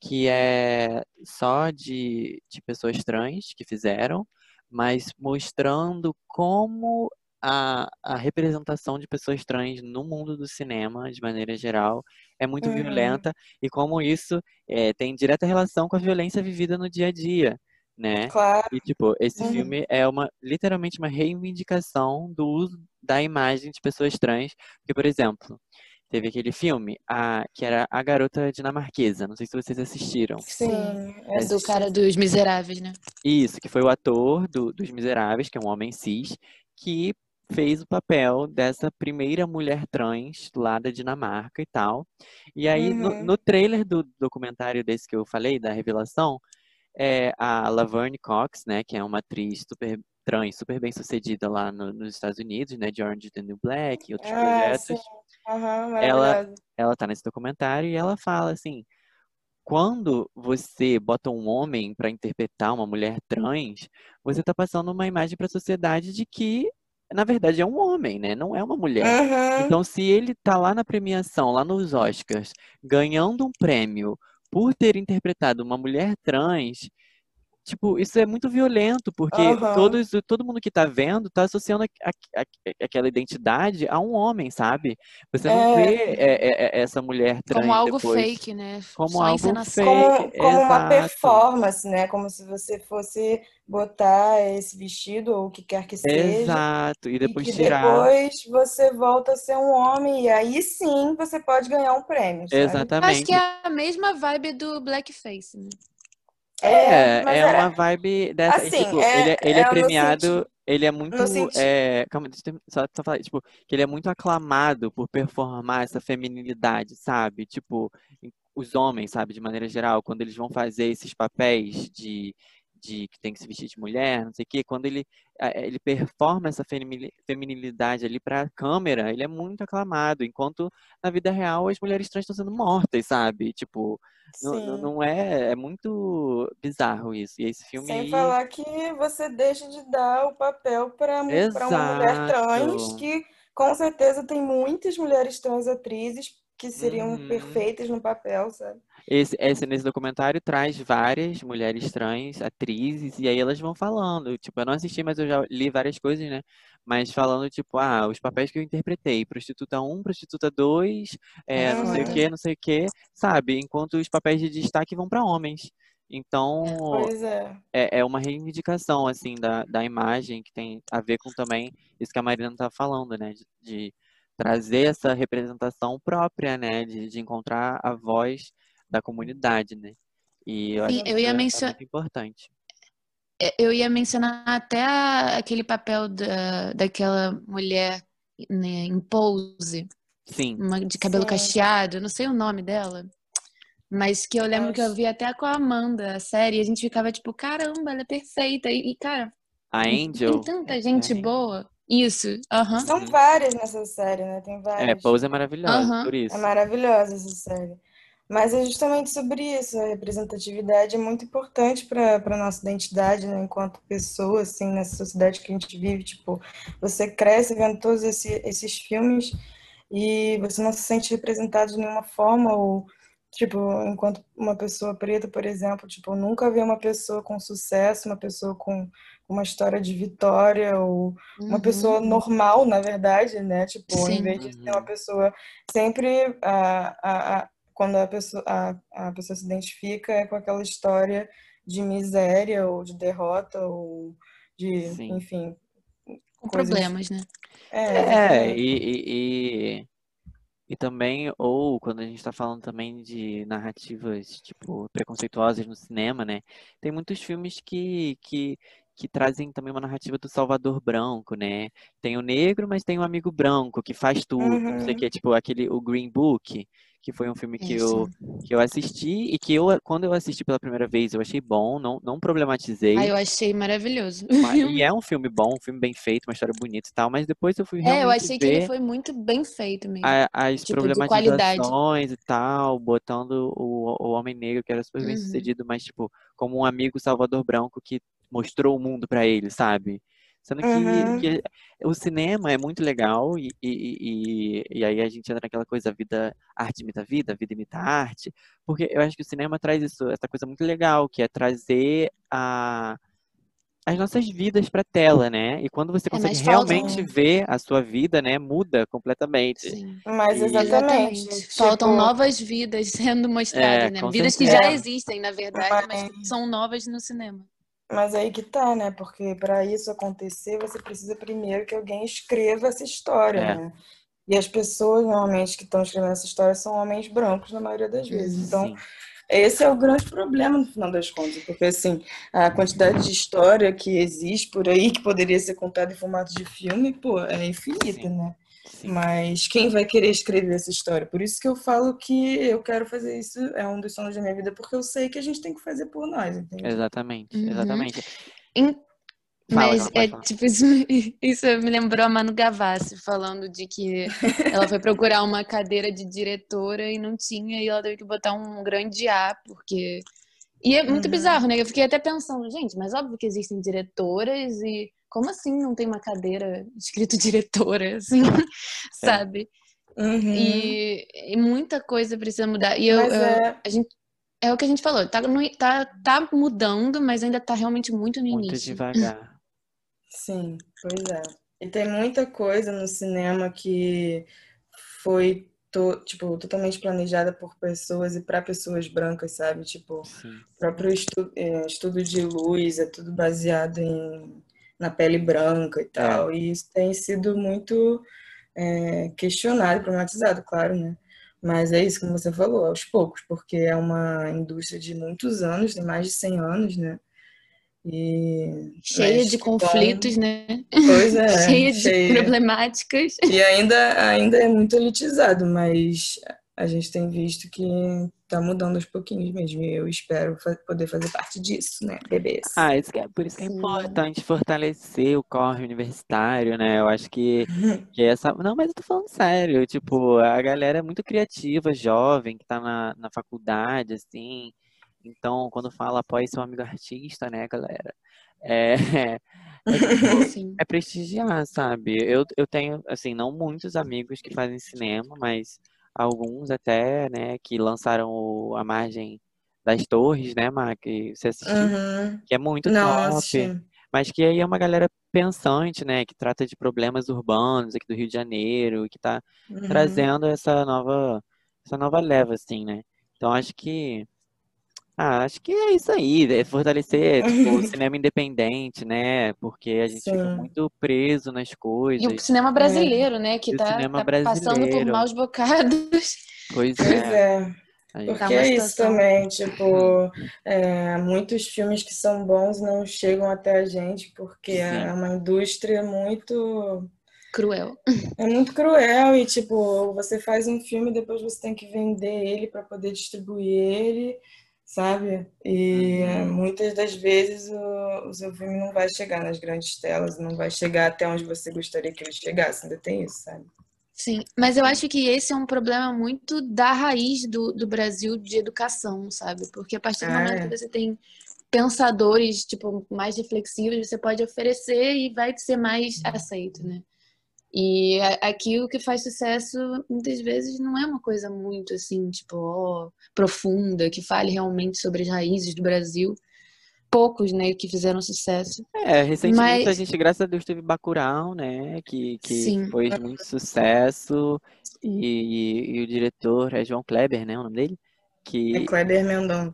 que é só de, de pessoas trans que fizeram, mas mostrando como a, a representação de pessoas trans no mundo do cinema, de maneira geral, é muito Uhum. violenta e como isso é, tem direta relação com a violência vivida no dia a dia, né? Claro. E, tipo, esse Uhum. filme é uma, literalmente uma reivindicação do uso da imagem de pessoas trans. Porque, por exemplo, teve aquele filme, a, que era A Garota Dinamarquesa. Não sei se vocês assistiram. Sim. É do assisti. cara dos miseráveis, né? Isso, que foi o ator do- dos Miseráveis, que é um homem cis, que fez o papel dessa primeira mulher trans lá da Dinamarca e tal. E aí, no, Uhum. no trailer do documentário desse que eu falei, da revelação, é a Laverne Cox, né, que é uma atriz super trans, super bem sucedida lá no- nos Estados Unidos, né, de Orange the New Black e outros Ah, projetos. Aham, Ela-. Ela tá nesse documentário e ela fala assim: quando você bota um homem para interpretar uma mulher trans, você tá passando uma imagem para a sociedade de que, na verdade, é um homem, né? Não é uma mulher. Uhum. Então, se ele tá lá na premiação, lá nos Oscars, ganhando um prêmio por ter interpretado uma mulher trans, tipo, isso é muito violento, porque Aham. todos, todo mundo que tá vendo tá associando a- a- a- aquela identidade a um homem, sabe? Você não É. vê é, é, é, essa mulher trans Como algo depois fake, né? como Só algo fake. Como, como uma performance, né? Como se você fosse botar esse vestido ou o que quer que seja. Exato. E E depois que tirar. depois você volta a ser um homem e aí sim você pode ganhar um prêmio, sabe? Eu acho Exatamente. que é a mesma vibe do blackface, né? É, mas é uma vibe dessa. e, Assim, tipo, é- ele é, ele é é premiado, ele é muito. é, calma, deixa eu só, só falar, tipo, que ele é muito aclamado por performar essa feminilidade, sabe? Tipo, os homens, sabe, de maneira geral, quando eles vão fazer esses papéis de, de que tem que se vestir de mulher, não sei o quê, quando ele, a- ele performa essa femini- feminilidade ali pra câmera, ele é muito aclamado, enquanto na vida real as mulheres trans estão sendo mortas, sabe? Tipo, não, não- é, é muito bizarro isso. E esse filme Sem aí, falar que você deixa de dar o papel para para uma mulher trans, que com certeza tem muitas mulheres trans atrizes que seriam Uhum. perfeitas no papel, sabe? Esse, esse nesse documentário traz várias mulheres trans, atrizes, e aí elas vão falando, tipo, eu não assisti, mas eu já li várias coisas, né? Mas falando, tipo, ah, os papéis que eu interpretei, prostituta 1, prostituta 2, é, não sei o que, não sei o que, sabe? Enquanto os papéis de destaque vão para homens. Então, Pois é. é, é uma reivindicação, assim, da, da imagem que tem a ver com também isso que a Marina tá falando, né? De, de trazer essa representação própria, né? De, de encontrar a voz da comunidade, né? E eu Sim, acho que eu ia é- é importante. É, Eu ia mencionar até a- aquele papel da, daquela mulher né, em pose, Sim, uma de cabelo Sim. cacheado, não sei o nome dela, mas que eu lembro que eu vi até com a Amanda a série, e a gente ficava tipo, caramba, ela é perfeita. E, e, cara, a Angel. tem tanta é- gente é- boa. Isso, aham. São Uhum. várias nessa série, né? Tem É, várias. Pose é maravilhosa, Aham. por isso. É maravilhosa essa série. Mas é justamente sobre isso, a representatividade é muito importante para para nossa identidade, né, enquanto pessoa, assim, nessa sociedade que a gente vive, tipo, você cresce vendo todos esse, esses filmes e você não se sente representado de nenhuma forma ou, tipo, enquanto uma pessoa preta, por exemplo, tipo, eu nunca vi uma pessoa com sucesso, uma pessoa com uma história de vitória ou uma Uhum. pessoa normal, na verdade, né? Tipo, Sim. em vez de ser uma Uhum. pessoa sempre a, a, a, quando a pessoa, a, a pessoa se identifica é com aquela história de miséria ou de derrota ou de, Sim. enfim, Com coisas- problemas, né? É, É, e, e, e, e também, ou quando a gente tá falando também de narrativas, tipo, preconceituosas no cinema, né? Tem muitos filmes que, que, que trazem também uma narrativa do Salvador branco, né? Tem o negro, mas tem o amigo branco que faz tudo, não sei o Uhum. que, tipo, aquele, o Green Book, que foi um filme que eu, Isso. que eu assisti e que eu, quando eu assisti pela primeira vez, eu achei bom, não, não problematizei. Ah, eu achei maravilhoso. Mas- E é um filme bom, um filme bem feito, uma história bonita e tal, mas depois eu fui É, eu realmente achei que ele foi muito bem feito mesmo. a- as tipo, problematizações e tal, botando o, o homem negro, que era super bem Uhum. sucedido, mas tipo, como um amigo Salvador Branco que mostrou o mundo pra ele, sabe? Sendo que, Uhum. que o cinema é muito legal e, e, e, e aí a gente entra naquela coisa, vida, arte imita vida, vida imita arte, porque eu acho que o cinema traz isso, essa coisa muito legal, que é trazer a, as nossas vidas para tela, né? E quando você É, consegue falta realmente um- ver a sua vida, né, muda completamente. Sim. Mas E- exatamente. Exatamente. Faltam tipo, novas vidas sendo mostradas, É, né? Vidas que certeza. já existem, na verdade, mas que Mas- são novas no cinema. Mas aí que tá, né? Porque para isso acontecer, você precisa primeiro que alguém escreva essa história, É. né? E as pessoas, normalmente, que estão escrevendo essa história são homens brancos, na maioria das vezes. Então, Sim. esse é o grande problema, no final das contas. Porque, assim, a quantidade de história que existe por aí, que poderia ser contada em formato de filme, pô, é infinita, Sim. né? Sim. Mas quem vai querer escrever essa história? Por isso que eu falo que eu quero fazer isso, é um dos sonhos da minha vida, porque eu sei que a gente tem que fazer por nós, entende? Exatamente, Uhum. exatamente. Fala, Mas é falar. tipo, isso, isso me lembrou a Manu Gavassi falando de que ela foi procurar uma cadeira de diretora e não tinha, e ela teve que botar um grande A, porque. E é muito Uhum. bizarro, né? Eu fiquei até pensando, gente, mas óbvio que existem diretoras e como assim não tem uma cadeira escrito diretora, assim, sabe? Uhum. E, e muita coisa precisa mudar. E eu, Mas eu- é, a gente, é o que a gente falou, tá, no- tá, tá mudando, mas ainda tá realmente muito no Muito início. devagar. sim, pois é. E tem muita coisa no cinema que foi to- tipo, totalmente planejada por pessoas e para pessoas brancas, sabe? Tipo, Sim. o próprio estu- eh, estudo de luz é tudo baseado em, na pele branca e tal. E isso tem sido muito eh, questionado, problematizado, claro, né? Mas é isso, como você falou, aos poucos, porque é uma indústria de muitos anos, tem mais de 100 anos, né? E, Cheia de bom. conflitos, né? Pois é, cheia de cheia. problemáticas. E ainda, ainda é muito elitizado, mas a gente tem visto que tá mudando aos pouquinhos mesmo. E eu espero fa- poder fazer parte disso, né, bebês? Ah, isso que é, por isso que é Sim. importante fortalecer o corre universitário, né? Eu acho que, que essa. Não, mas eu tô falando sério. Tipo, a galera é muito criativa, jovem, que tá na, na faculdade, assim. Então, quando fala apoie seu amigo artista, né, galera? É, é, tipo, é prestigiar, sabe? Eu, eu tenho, assim, não muitos amigos que fazem cinema, mas alguns até, né, que lançaram o- a margem das torres, né, Má, que você assistiu, Uhum. que é muito Não, top, mas que aí é uma galera pensante, né, que trata de problemas urbanos aqui do Rio de Janeiro, que tá Uhum. trazendo essa nova, essa nova leva, assim, né? Então acho que ah, acho que é isso aí, é fortalecer, tipo, o cinema independente, né? Porque a gente fica Sim. muito preso nas E o coisas. cinema brasileiro, né? Que tá, tá passando por maus bocados. Pois Pois é, é. a gente- Porque Tá é isso também, tipo, é, muitos filmes que são bons não chegam até a gente porque Sim. é uma indústria muito Cruel. É muito cruel e, tipo, você faz um filme e depois você tem que vender ele para poder distribuir ele, sabe? E Uhum. muitas das vezes o, o seu filme não vai chegar nas grandes telas, não vai chegar até onde você gostaria que ele chegasse, ainda tem isso, sabe? Sim, mas eu acho que esse é um problema muito da raiz do, do Brasil de educação, sabe? Porque a partir do Ah, momento é. que você tem pensadores, tipo, mais reflexivos, você pode oferecer e vai ser mais aceito, né? E a- aqui o que faz sucesso, muitas vezes, não é uma coisa muito, assim, tipo, ó, profunda, que fale realmente sobre as raízes do Brasil. Poucos, né, que fizeram sucesso. É, recentemente a Mas- gente, graças a Deus, teve Bacurau, né? Que, que Sim. foi muito sucesso. E, e o diretor é João Kleber, né? O nome dele? É Que Kleber Mendonça.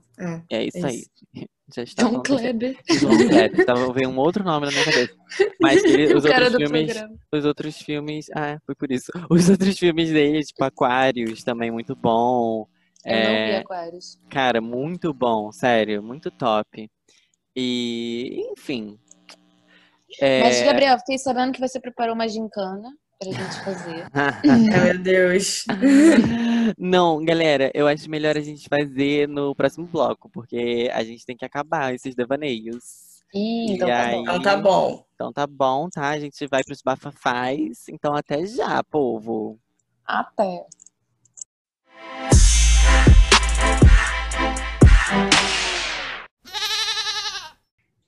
É. é isso aí. Já está John. Kleber, João Kleber. Tava veio um outro nome na minha cabeça. Mas ele- os outros filmes, os outros filmes, ah, foi por isso. Os outros filmes dele, tipo Aquários, também muito bom. Eu não vi É, Aquários. cara, muito bom, sério, muito top. E, enfim. Mas, É... Gabriel, fiquei sabendo que você preparou uma gincana pra gente fazer. Ai, meu Deus. Não, galera, eu acho melhor a gente fazer no próximo bloco, porque a gente tem que acabar esses devaneios. Ih, então tá bom. aí- Então tá bom. Então tá bom, tá? A gente vai pros bafafás. Então até já, povo. Até.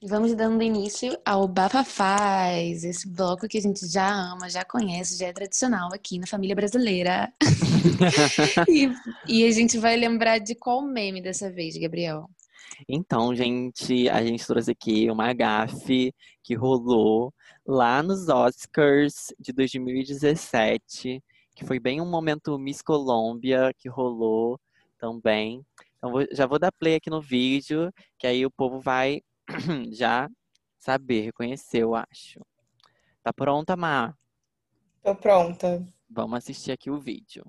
Vamos dando início ao Bafafaz, esse bloco que a gente já ama, já conhece, já é tradicional aqui na família brasileira. e, e a gente vai lembrar de qual meme dessa vez, Gabriel? Então, gente, a gente trouxe aqui uma gafe que rolou lá nos Oscars de 2017, que foi bem um momento Miss Colômbia que rolou também. Então, já vou dar play aqui no vídeo, que aí o povo vai já saber, reconhecer, eu acho. Tá pronta, Má? Tô pronta. Vamos assistir aqui o vídeo.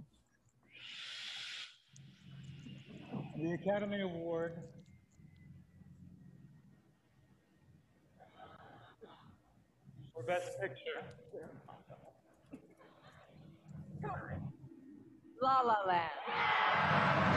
The Academy Award for Best Picture. La La Land.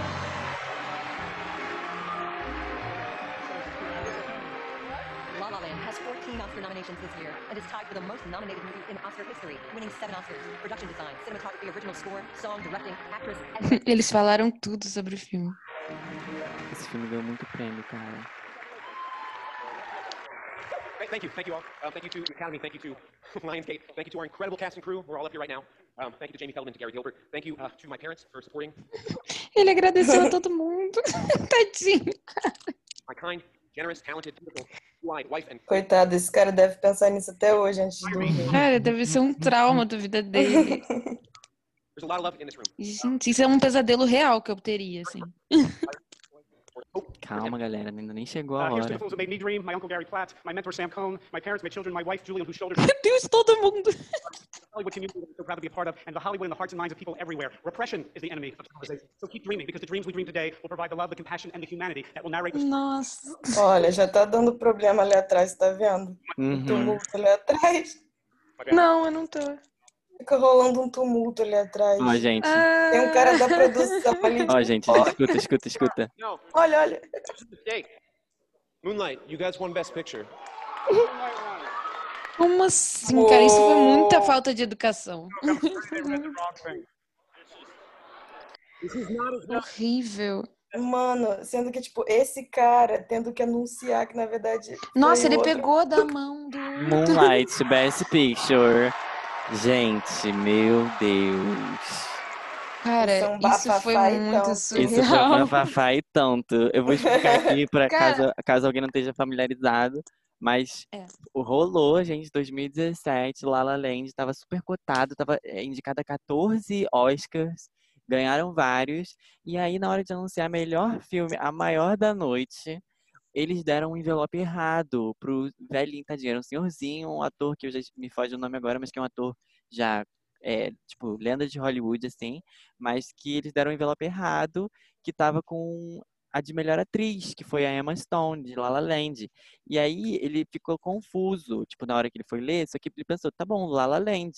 La La Land has 14 Oscar nominations this year and is tied for the most nominated movie in Oscar history, winning seven Oscars. Production design, cinematography, original score, song, directing, actress, and Eles falaram tudo sobre o filme. Esse filme ganhou muito prêmio, cara. Great, thank you, thank you all. Um, thank you to the Academy, thank you to Lionsgate, thank you to our incredible cast and crew. We're all up here right now. Um, thank you to Jamie Feldman, to Gary Gilbert. Thank you uh, to my parents for supporting Ele agradeceu a todo mundo. Tadinho. my kind, generous, talented, beautiful, blue-eyed wife and Coitado, esse cara deve pensar nisso até hoje antes de dormir. Cara, deve ser um trauma da vida dele. there's a lot of love in this room. Gente, isso é um pesadelo real que eu teria, assim. Calma, galera, ainda nem chegou a the hora. films that made me dream. My uncle Gary Platt, my mentor Sam Cohn, my parents, my children, my wife Julian, whose shoulders Meu Deus, todo mundo. the Hollywood community is so proud to be a part of, and the Hollywood in the hearts and minds of people everywhere. Repression is the enemy of civilization. So keep dreaming, because the dreams we dream today will provide the love, the compassion, and the humanity that will narrate the Nossa. Olha, já tá dando problema ali atrás, tá vendo? Uhum. Tumulto ali atrás. Não, eu não tô. Fica rolando um tumulto ali atrás. Ó, gente. Tem um cara da produção ali. Ó, gente, escuta, escuta, escuta. No, Olha, olha. mistake. Moonlight, you guys won Best Picture. Como assim, cara? Isso foi muita falta de educação. Horrível. Mano, sendo que, tipo, esse cara tendo que anunciar que, na verdade. Nossa, ele outro. pegou da mão do. Moonlight, Best Picture. Gente, meu Deus. Cara, Isso é um isso foi bafafá muito tanto. Isso foi surreal. uma fafá e tanto. Eu vou explicar aqui para caso, caso alguém não esteja familiarizado. Mas É. o rolou, gente, 2017, La La Land estava super cotado, estava indicado a 14 Oscars, ganharam vários. E aí, na hora de anunciar melhor filme, a maior da noite, eles deram um envelope errado pro velhinho, tadinho, era um senhorzinho, um ator que eu já me foge o nome agora, mas que é um ator já, é, tipo, lenda de Hollywood, assim, mas que eles deram um envelope errado, que tava com a de melhor atriz, que foi a Emma Stone, de La La Land. E aí ele ficou confuso, tipo, na hora que ele foi ler, só que ele pensou, tá bom, La La Land.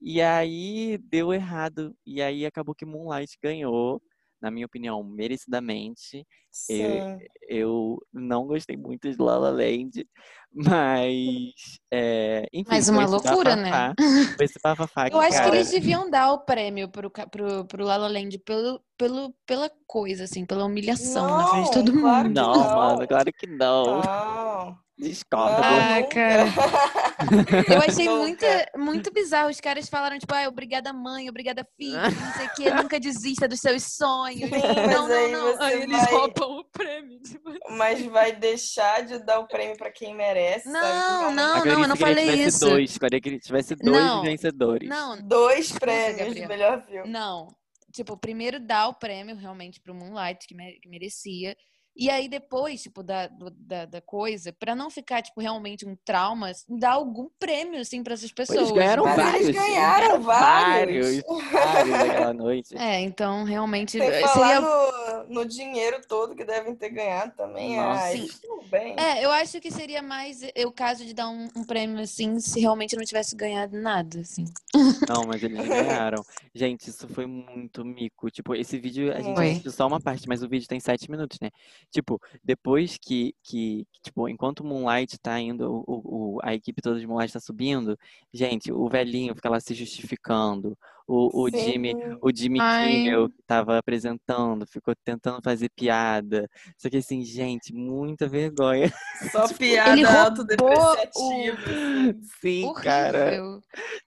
E aí deu errado, e aí acabou que Moonlight ganhou, na minha opinião, merecidamente. Sim. Eu não gostei muito de La La Land, mas, é, enfim, Mas uma loucura, né? bafafá, Foi esse bafafá Eu acho que cara, eles deviam dar o prêmio pro, pro, pro La La Land pelo, pelo, pela coisa, assim, pela humilhação na frente de Não, todo claro mundo. que Não, não. mano, claro que não. Não. Discordo. Ah, Não, cara. Eu achei muito, muito bizarro. Os caras falaram, tipo, ah, obrigada mãe, obrigada filho, não sei o quê, nunca desista dos seus sonhos. Sim, não, não, aí não. Aí eles vai- roubam o prêmio. Tipo... Mas vai deixar de dar o prêmio pra quem merece, Não, sabe? não, Agora, não, eu não falei isso. dois, queria que tivesse dois Não, vencedores. Não, Dois Escuta, prêmios de Gabriel. melhor filme. Não. Tipo, primeiro dá o prêmio realmente pro Moonlight, que, que merecia. E aí depois, tipo, da, da, da coisa, pra não ficar, tipo, realmente um trauma, dá algum prêmio, assim, pra essas pessoas. Eles ganharam Mas vários. eles ganharam vários. Vários, vários naquela noite. É, então realmente Sem seria. falar no, no dinheiro todo que devem ter ganhado também. Nossa. Ai, tudo bem. É, eu acho que seria mais eh, o caso de dar um, um prêmio assim, se realmente não tivesse ganhado nada, assim. Não, mas eles ganharam. Gente, isso foi muito mico. Tipo, esse vídeo, a gente assistiu só uma parte, mas o vídeo tem sete minutos, né? Tipo, depois que, que tipo, enquanto o Moonlight tá indo, o, o- a equipe toda de Moonlight tá subindo, gente, o velhinho fica lá se justificando. O, o Sim. Jimmy, o Jimmy Ai. Kimmel que tava apresentando, ficou tentando fazer piada. Só que assim, gente, muita vergonha. Só Ele piada roubou autodepreciativa. Sim, cara. Horrível.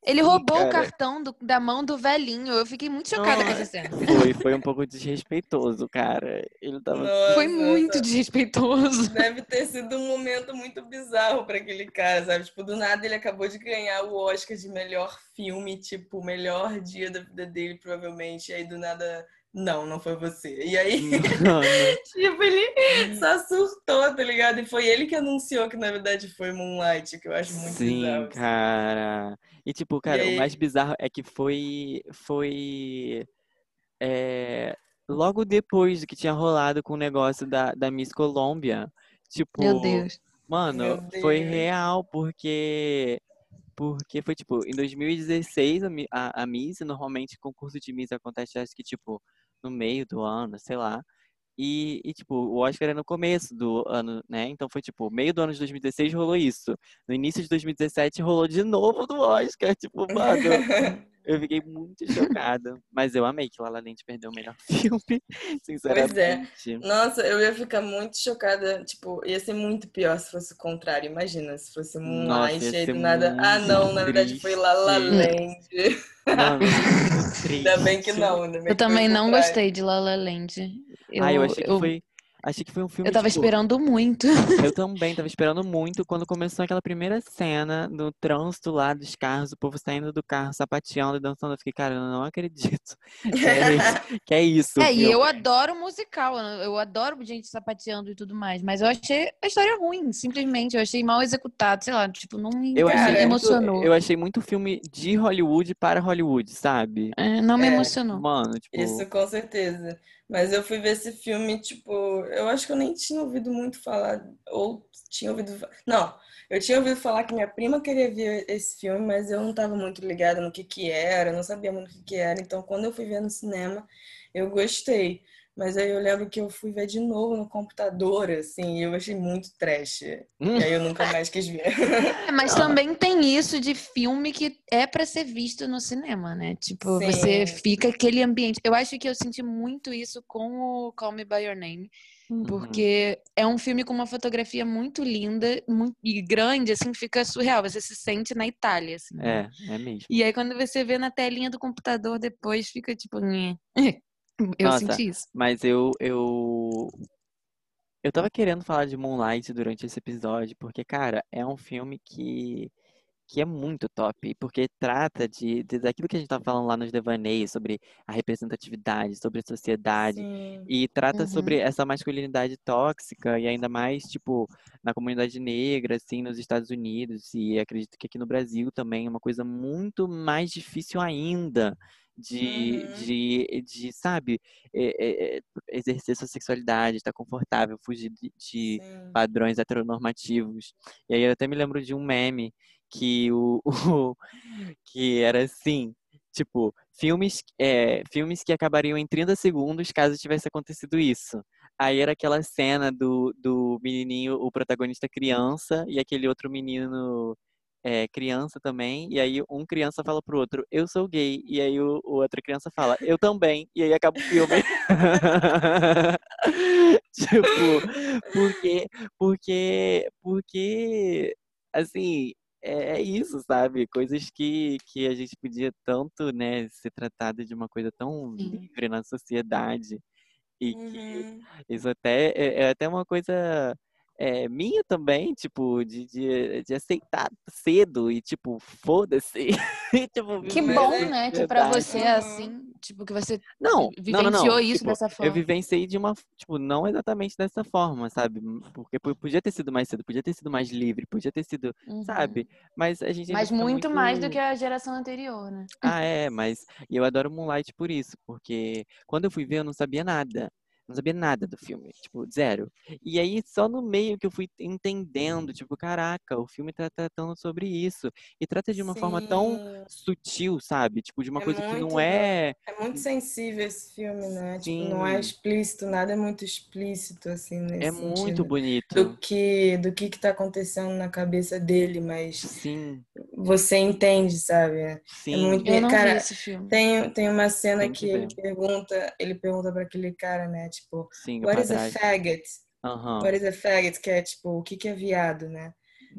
Ele Sim, roubou o cara. cartão do- da mão do velhinho. Eu fiquei muito chocada com essa cena. Foi, foi um pouco desrespeitoso, cara. Ele tava. Foi Nossa, muito desrespeitoso. Deve ter sido um momento muito bizarro pra aquele cara, sabe? Tipo, do nada ele acabou de ganhar o Oscar de melhor filme, tipo, o melhor dia da vida dele, provavelmente. E aí do nada, não, não foi você. E aí, tipo, ele só surtou, tá ligado? E foi ele que anunciou que na verdade foi Moonlight, que eu acho muito Sim, bizarro. assim. cara. E tipo, cara, o aí? mais bizarro é que foi foi é, logo depois do que tinha rolado com o negócio da, da Miss Colômbia. Tipo, Meu Deus. mano, Meu foi Deus. real porque porque foi tipo, em 2016 a, a, Miss, normalmente concurso de Miss acontece acho que tipo no meio do ano, sei lá. E, e, tipo, o Oscar era no começo do ano, né? Então foi tipo, meio do ano de 2016 rolou isso. No início de 2017 rolou de novo do Oscar. Tipo, mano, eu fiquei muito chocada. Mas eu amei que La La Land perdeu o melhor filme, sinceramente. Nossa, eu ia ficar muito chocada. Tipo, ia ser muito pior se fosse o contrário. Imagina, se fosse aí ser do nada. Ah, não, na verdade foi La La triste. Land. Muito Ainda bem que não, ainda bem Eu que também não contrário. gostei de La La Land. Eu, Ah, eu achei que eu, foi. Achei que foi um filme. eu tava tipo, esperando muito. Eu também tava esperando muito quando começou aquela primeira cena no trânsito lá dos carros, o povo saindo do carro, sapateando e dançando. Eu fiquei, cara, eu não acredito. Que é isso. Que é, isso É, e eu adoro musical, eu adoro gente sapateando e tudo mais, mas eu achei a história ruim, simplesmente. Eu achei mal executado, sei lá, tipo, não me Eu achei, muito, emocionou. eu achei muito filme de Hollywood para Hollywood, sabe? É, não me É, emocionou. Mano, tipo. Isso com certeza. Mas eu fui ver esse filme, tipo, eu acho que eu nem tinha ouvido muito falar, ou tinha ouvido. Não, eu tinha ouvido falar que minha prima queria ver esse filme, mas eu não tava muito ligada no que que era, não sabia muito o que que era. Então, quando eu fui ver no cinema, eu gostei. Mas aí eu lembro que eu fui ver de novo no computador, assim, e eu achei muito trash. Hum. E aí eu nunca mais quis ver. É, mas Ah. também tem isso de filme que é pra ser visto no cinema, né? Tipo, você Sim. fica aquele ambiente. Eu acho que eu senti muito isso com o Call Me By Your Name, Uhum. porque é um filme com uma fotografia muito linda muito, e grande, assim, fica surreal. Você se sente na Itália, assim. É, é mesmo. E aí, quando você vê na telinha do computador depois, fica tipo. Eu Nossa, senti isso. Mas eu, eu. Eu tava querendo falar de Moonlight durante esse episódio, porque, cara, é um filme que, que é muito top, porque trata de, de daquilo que a gente tava falando lá nos devaneios, sobre a representatividade, sobre a sociedade, Sim. e trata Uhum. sobre essa masculinidade tóxica, e ainda mais, tipo, na comunidade negra, assim, nos Estados Unidos, e acredito que aqui no Brasil também é uma coisa muito mais difícil ainda de, Uhum. de, de, sabe, é, é, é, exercer sua sexualidade, estar confortável, fugir de, de padrões heteronormativos. E aí eu até me lembro de um meme que o, o- que era assim, tipo, filmes, é, filmes que acabariam em 30 segundos caso tivesse acontecido isso. Aí era aquela cena do, do menininho, o protagonista criança, e aquele outro menino é, criança também, e aí um criança fala pro outro, eu sou gay, e aí o, o outra criança fala, eu também, e aí acaba o filme. tipo, porque, porque, porque, assim, é, é isso, sabe? Coisas que, que a gente podia tanto, né, ser tratado de uma coisa tão Sim. livre na sociedade, e que Uhum. isso até é, é até uma coisa é, minha também, tipo, de, de, de aceitar cedo e, tipo, foda-se. Tipo, Que bom, né? Que pra você é assim, tipo, que você Não, não, não, não. vivenciou isso Tipo, dessa eu forma. vivenciei de uma, tipo, não exatamente dessa forma, sabe? Porque po- podia ter sido mais cedo, podia ter sido mais livre, podia ter sido, Uhum. sabe? Mas a gente Mas fica muito mais do muito- que a geração anterior, né? Ah, é, mas e eu adoro Moonlight por isso, porque quando eu fui ver eu não sabia nada. Não sabia nada do filme, tipo, zero. E aí, só no meio que eu fui entendendo, tipo, caraca, o filme tá tratando sobre isso. E trata de uma forma tão Sim. sutil, sabe? Tipo, de uma É coisa que muito não é. É muito sensível esse filme, né? Tipo, não Sim. é explícito, nada é muito explícito, assim, nesse É muito sentido. bonito. Do que, do que que tá acontecendo na cabeça dele, mas Sim, você entende, sabe? É sim. muito Eu não vi cara, esse filme. tem, tem uma cena Tem que que ele pergunta, ele pergunta para aquele cara, né? Tipo, Sim, what is a faggot? Aham. What is a faggot? Que é tipo, o que que é viado, né?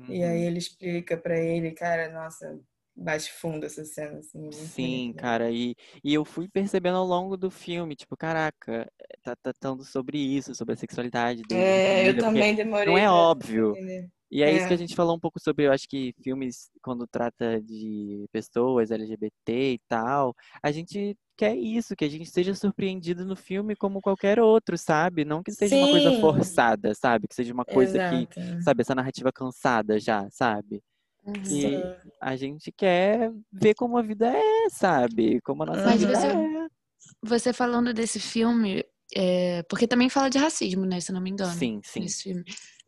E aí uhum. ele explica pra ele, cara, nossa, bate fundo essa cena, assim, Sim, bonito. cara, e, e eu fui percebendo ao longo do filme, tipo, caraca, tá tratando sobre isso, sobre a sexualidade dele, É, eu também demorei não é óbvio. entender. E é isso que a É. gente falou um pouco sobre, eu acho que filmes, quando trata de pessoas LGBT e tal, a gente quer isso, que a gente seja surpreendido no filme como qualquer outro, sabe? Não que seja uma coisa Sim, forçada, sabe? Que seja uma coisa que, exato. é. sabe, essa narrativa cansada já, sabe? Que Sim. a gente quer ver como a vida é, sabe? Como a nossa Mas vida você, é. você falando desse filme, é, porque também fala de racismo, né? Se eu não me engano, Sim, sim. nesse filme.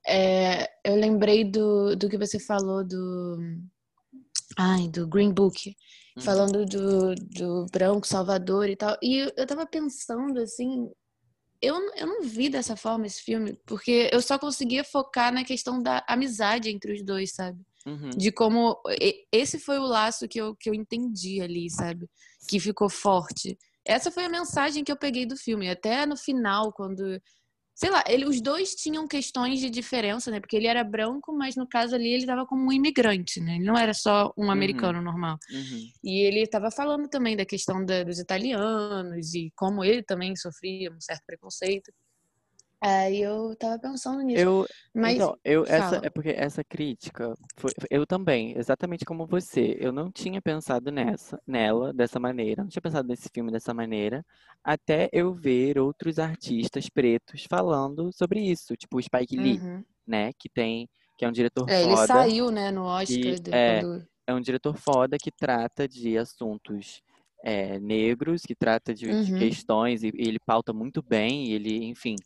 É, eu lembrei do, do que você falou do. Ai, do Green Book. Uhum. Falando do, do branco Salvador e tal. E eu, tava pensando assim. Eu, eu não vi dessa forma esse filme, porque eu só conseguia focar na questão da amizade entre os dois, sabe? Uhum. De como. Esse foi o laço que eu, que eu entendi ali, sabe? Que ficou forte. Essa foi a mensagem que eu peguei do filme. Até no final, quando. Sei lá, ele, os dois tinham questões de diferença, né? Porque ele era branco, mas no caso ali ele estava como um imigrante, né? Ele não era só um Uhum. americano normal. Uhum. E ele estava falando também da questão da- dos italianos e como ele também sofria um certo preconceito. Aí eu tava pensando nisso. Eu, Mas então, eu, essa, é porque essa crítica, foi, eu também, exatamente como você, eu não tinha pensado nessa, nela dessa maneira, não tinha pensado nesse filme dessa maneira, até eu ver outros artistas pretos falando sobre isso, tipo o Spike Lee, Uhum. né, que tem, que é um diretor É, ele foda, saiu, né, no Oscar que de- é, quando. é um diretor foda que trata de assuntos é, negros, que trata de, de Uhum. questões, e, e ele pauta muito bem, ele, enfim.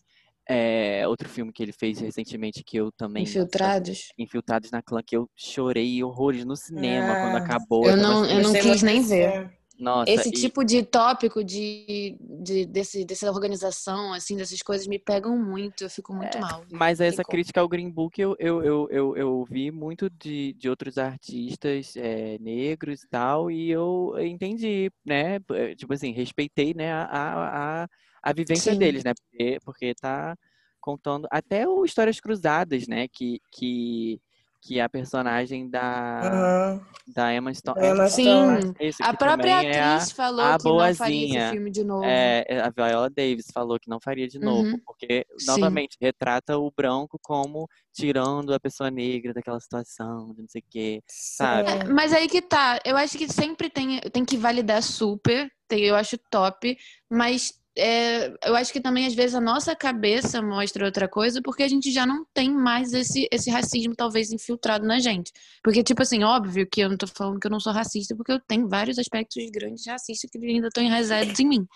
É, outro filme que ele fez recentemente que eu também, nossa, Infiltrados. Infiltrados na Clã, que eu chorei horrores no cinema quando Ah, acabou. Eu não, eu não quis nem ver. nossa, Esse e tipo de tópico de, de desse, dessa organização, assim, dessas coisas me pegam muito, eu fico muito mal. Mas essa como. crítica ao Green Book eu, eu, eu, eu, eu vi muito de, de outros artistas é, negros e tal, e eu entendi, né? eh, Tipo assim, respeitei né, a, a, a, a vivência Sim. deles, né? Porque, porque tá contando até o Histórias Cruzadas, né? Que, que, que a personagem da, Aham. da Emma Stone. É, Emma Sim, isso, a que própria é a, atriz falou a que não faria esse boazinha. filme de novo. É, é, a Viola Davis falou que não faria de novo, Uhum. porque, Sim. novamente, retrata o branco como tirando a pessoa negra daquela situação, de não sei o quê, sabe? É, Sim. mas aí que tá. Eu acho que sempre tem, tem que validar super. tem- eu acho top. Mas é, eu acho que também, às vezes, a nossa cabeça mostra outra coisa, porque a gente já não tem mais esse, esse racismo, talvez, infiltrado na gente. Porque, tipo assim, óbvio que eu não tô falando que eu não sou racista, porque eu tenho vários aspectos grandes racistas que ainda estão enraizados em mim.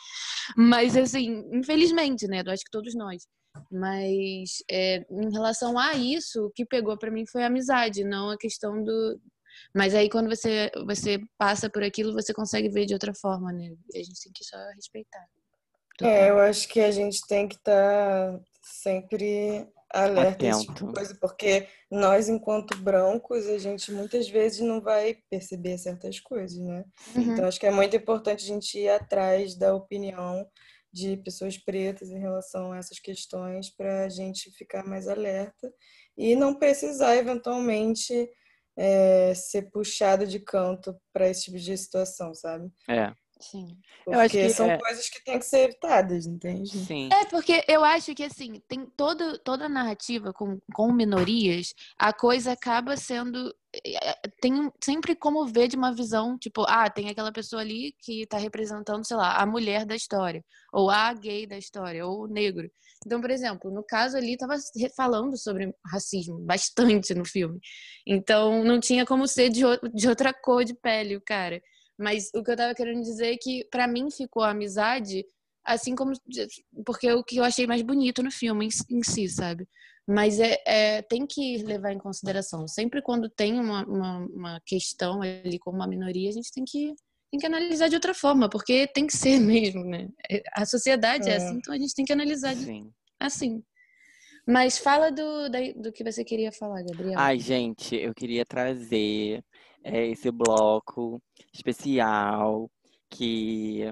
Mas, assim, infelizmente, né? Eu acho que todos nós. Mas é, em relação a isso, o que pegou pra mim foi a amizade, não a questão do. Mas aí quando você, você passa por aquilo, você consegue ver de outra forma, né? E a gente tem que só respeitar. É, eu acho que a gente tem que estar sempre alerta a esse tipo de Atento. coisa, porque nós, enquanto brancos, a gente muitas vezes não vai perceber certas coisas, né? Uhum. Então, acho que é muito importante a gente ir atrás da opinião de pessoas pretas em relação a essas questões para a gente ficar mais alerta e não precisar, eventualmente, é, ser puxado de canto para esse tipo de situação, sabe? É, Sim. eu acho Porque que são é, coisas que têm que ser evitadas, entende? sim, É, porque eu acho que, assim, tem todo, toda a narrativa com, com minorias, a coisa acaba sendo. eh, Tem um- sempre como ver de uma visão, tipo, ah, tem aquela pessoa ali que tá representando, sei lá, a mulher da história, ou a gay da história, ou o negro. Então, por exemplo, no caso ali, tava falando sobre racismo, bastante no filme. Então, não tinha como ser de, de outra cor de pele, o cara. Mas o que eu tava querendo dizer é que, pra mim, ficou a amizade Assim como. Porque é o que eu achei mais bonito no filme em, em si, sabe? Mas é, é, tem que levar em consideração. Sempre quando tem uma, uma, uma questão ali com uma minoria, a gente tem que, tem que analisar de outra forma, porque tem que ser mesmo, né? A sociedade é, É. assim, então a gente tem que analisar de- Sim. assim. Mas fala do, da- do que você queria falar, Gabriel. Ai, gente, eu queria trazer é, esse bloco especial que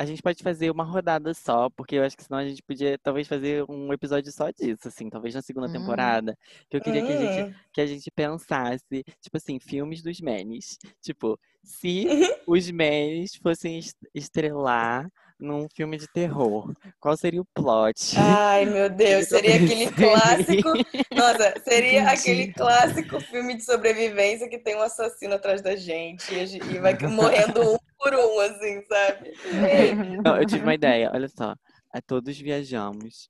a gente pode fazer uma rodada só, porque eu acho que senão a gente podia talvez fazer um episódio só disso, assim, talvez na segunda Hum. temporada. Que eu queria que a gente Hum. que a gente pensasse, tipo assim, filmes dos Manes. Tipo, se os Manes fossem es- estrelar num filme de terror, qual seria o plot? Ai, meu Deus, seria aquele clássico. Nossa, seria Entendi. aquele clássico filme de sobrevivência que tem um assassino atrás da gente e, e vai morrendo um por um, assim, sabe? Não, eu tive uma ideia, olha só. Todos viajamos.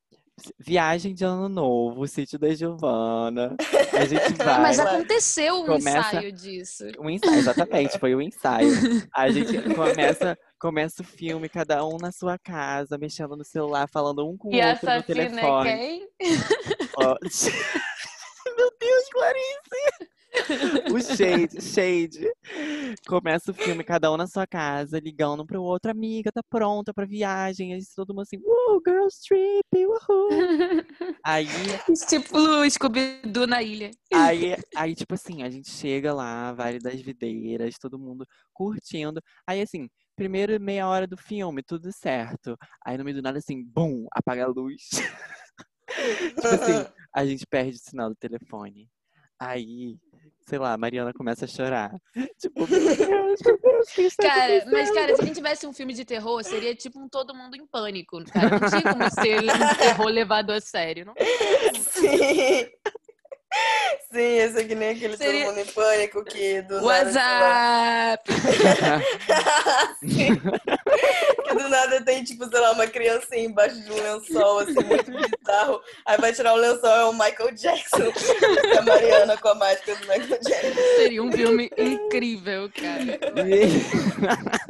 Viagem de ano novo, sítio da Giovana. A gente vai. Mas aconteceu um Começa- ensaio disso. Um ensaio, exatamente, foi o ensaio. A gente começa, começa o filme, cada um na sua casa, mexendo no celular, falando um com o E a outro no assassina é telefone. quem? Ó, Meu Deus, Clarice! O Shade, Shade. Começa o filme, cada um na sua casa, ligando um pro outro, amiga, tá pronta pra viagem. Aí todo mundo assim, uh, girls trip, uhul. Aí, tipo o Scooby-Doo na ilha. aí, aí, tipo assim, a gente chega lá, Vale das Videiras, todo mundo curtindo. Aí, assim, primeiro meia hora do filme, tudo certo. Aí, no meio do nada, assim, bum, apaga a luz. tipo assim, a gente perde o sinal do telefone. Aí, sei lá, a Mariana começa a chorar. Tipo, meu Deus, meu Deus, que está Cara, mas cara, se a gente tivesse um filme de terror, seria tipo um Todo Mundo em Pânico, cara. Não tinha como ser um terror levado a sério. Não Sim. Sim, esse é que nem aquele Seria- Todo Mundo em Pânico que do WhatsApp! Que do nada tem, tipo, sei lá, uma criancinha embaixo de um lençol, assim, muito bizarro. Aí vai tirar o lençol, é o Michael Jackson. A Mariana com a máscara do Michael Jackson. Seria um filme incrível, cara.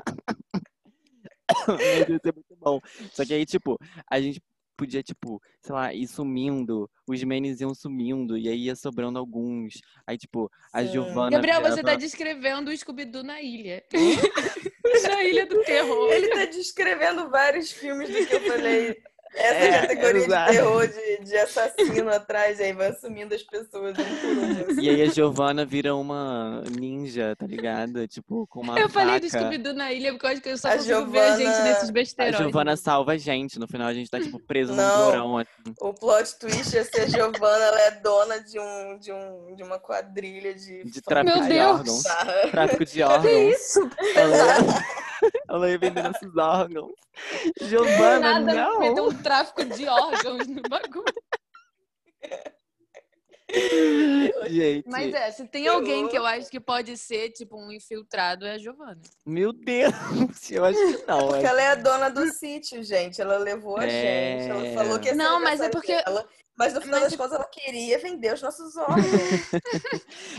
Meu Deus, é muito bom. Só que aí, tipo, a gente podia, tipo, sei lá, ir sumindo, os menes iam sumindo, e aí ia sobrando alguns. Aí, tipo, a Sim. Giovana. Gabriel, você tá descrevendo o Scooby-Doo na ilha. na ilha do terror. Ele tá descrevendo vários filmes do que eu falei. Essa É, categoria exato. de terror, de, de assassino atrás, aí vai assumindo as pessoas um um. E aí a Giovana vira uma ninja, tá ligado? Tipo, com uma Eu falei do. Scooby-Doo na ilha porque eu acho que eu só A consigo ver a gente Giovana- nesses A besterol. Giovana salva a gente. No final a gente tá, tipo, preso num Não. porão. Assim. O plot twist é ser a Giovanna, ela é dona de, um, de, um, de uma quadrilha de. De tráfico Meu de Deus! órgãos. Tráfico de Que órgãos. isso? Ela, ela ia vendendo esses órgãos. Giovana, Nada, não! meteu um tráfico de órgãos no bagulho. Gente, Mas é, se tem alguém que eu acho que pode ser, tipo, um infiltrado, é a Giovana. meu Deus, eu acho que não. Porque acho- ela é a dona do sítio, gente. Ela levou a É. gente. Ela falou que ia ser Não, mas é porque- dela, mas no final mas das contas ela queria vender os nossos órgãos.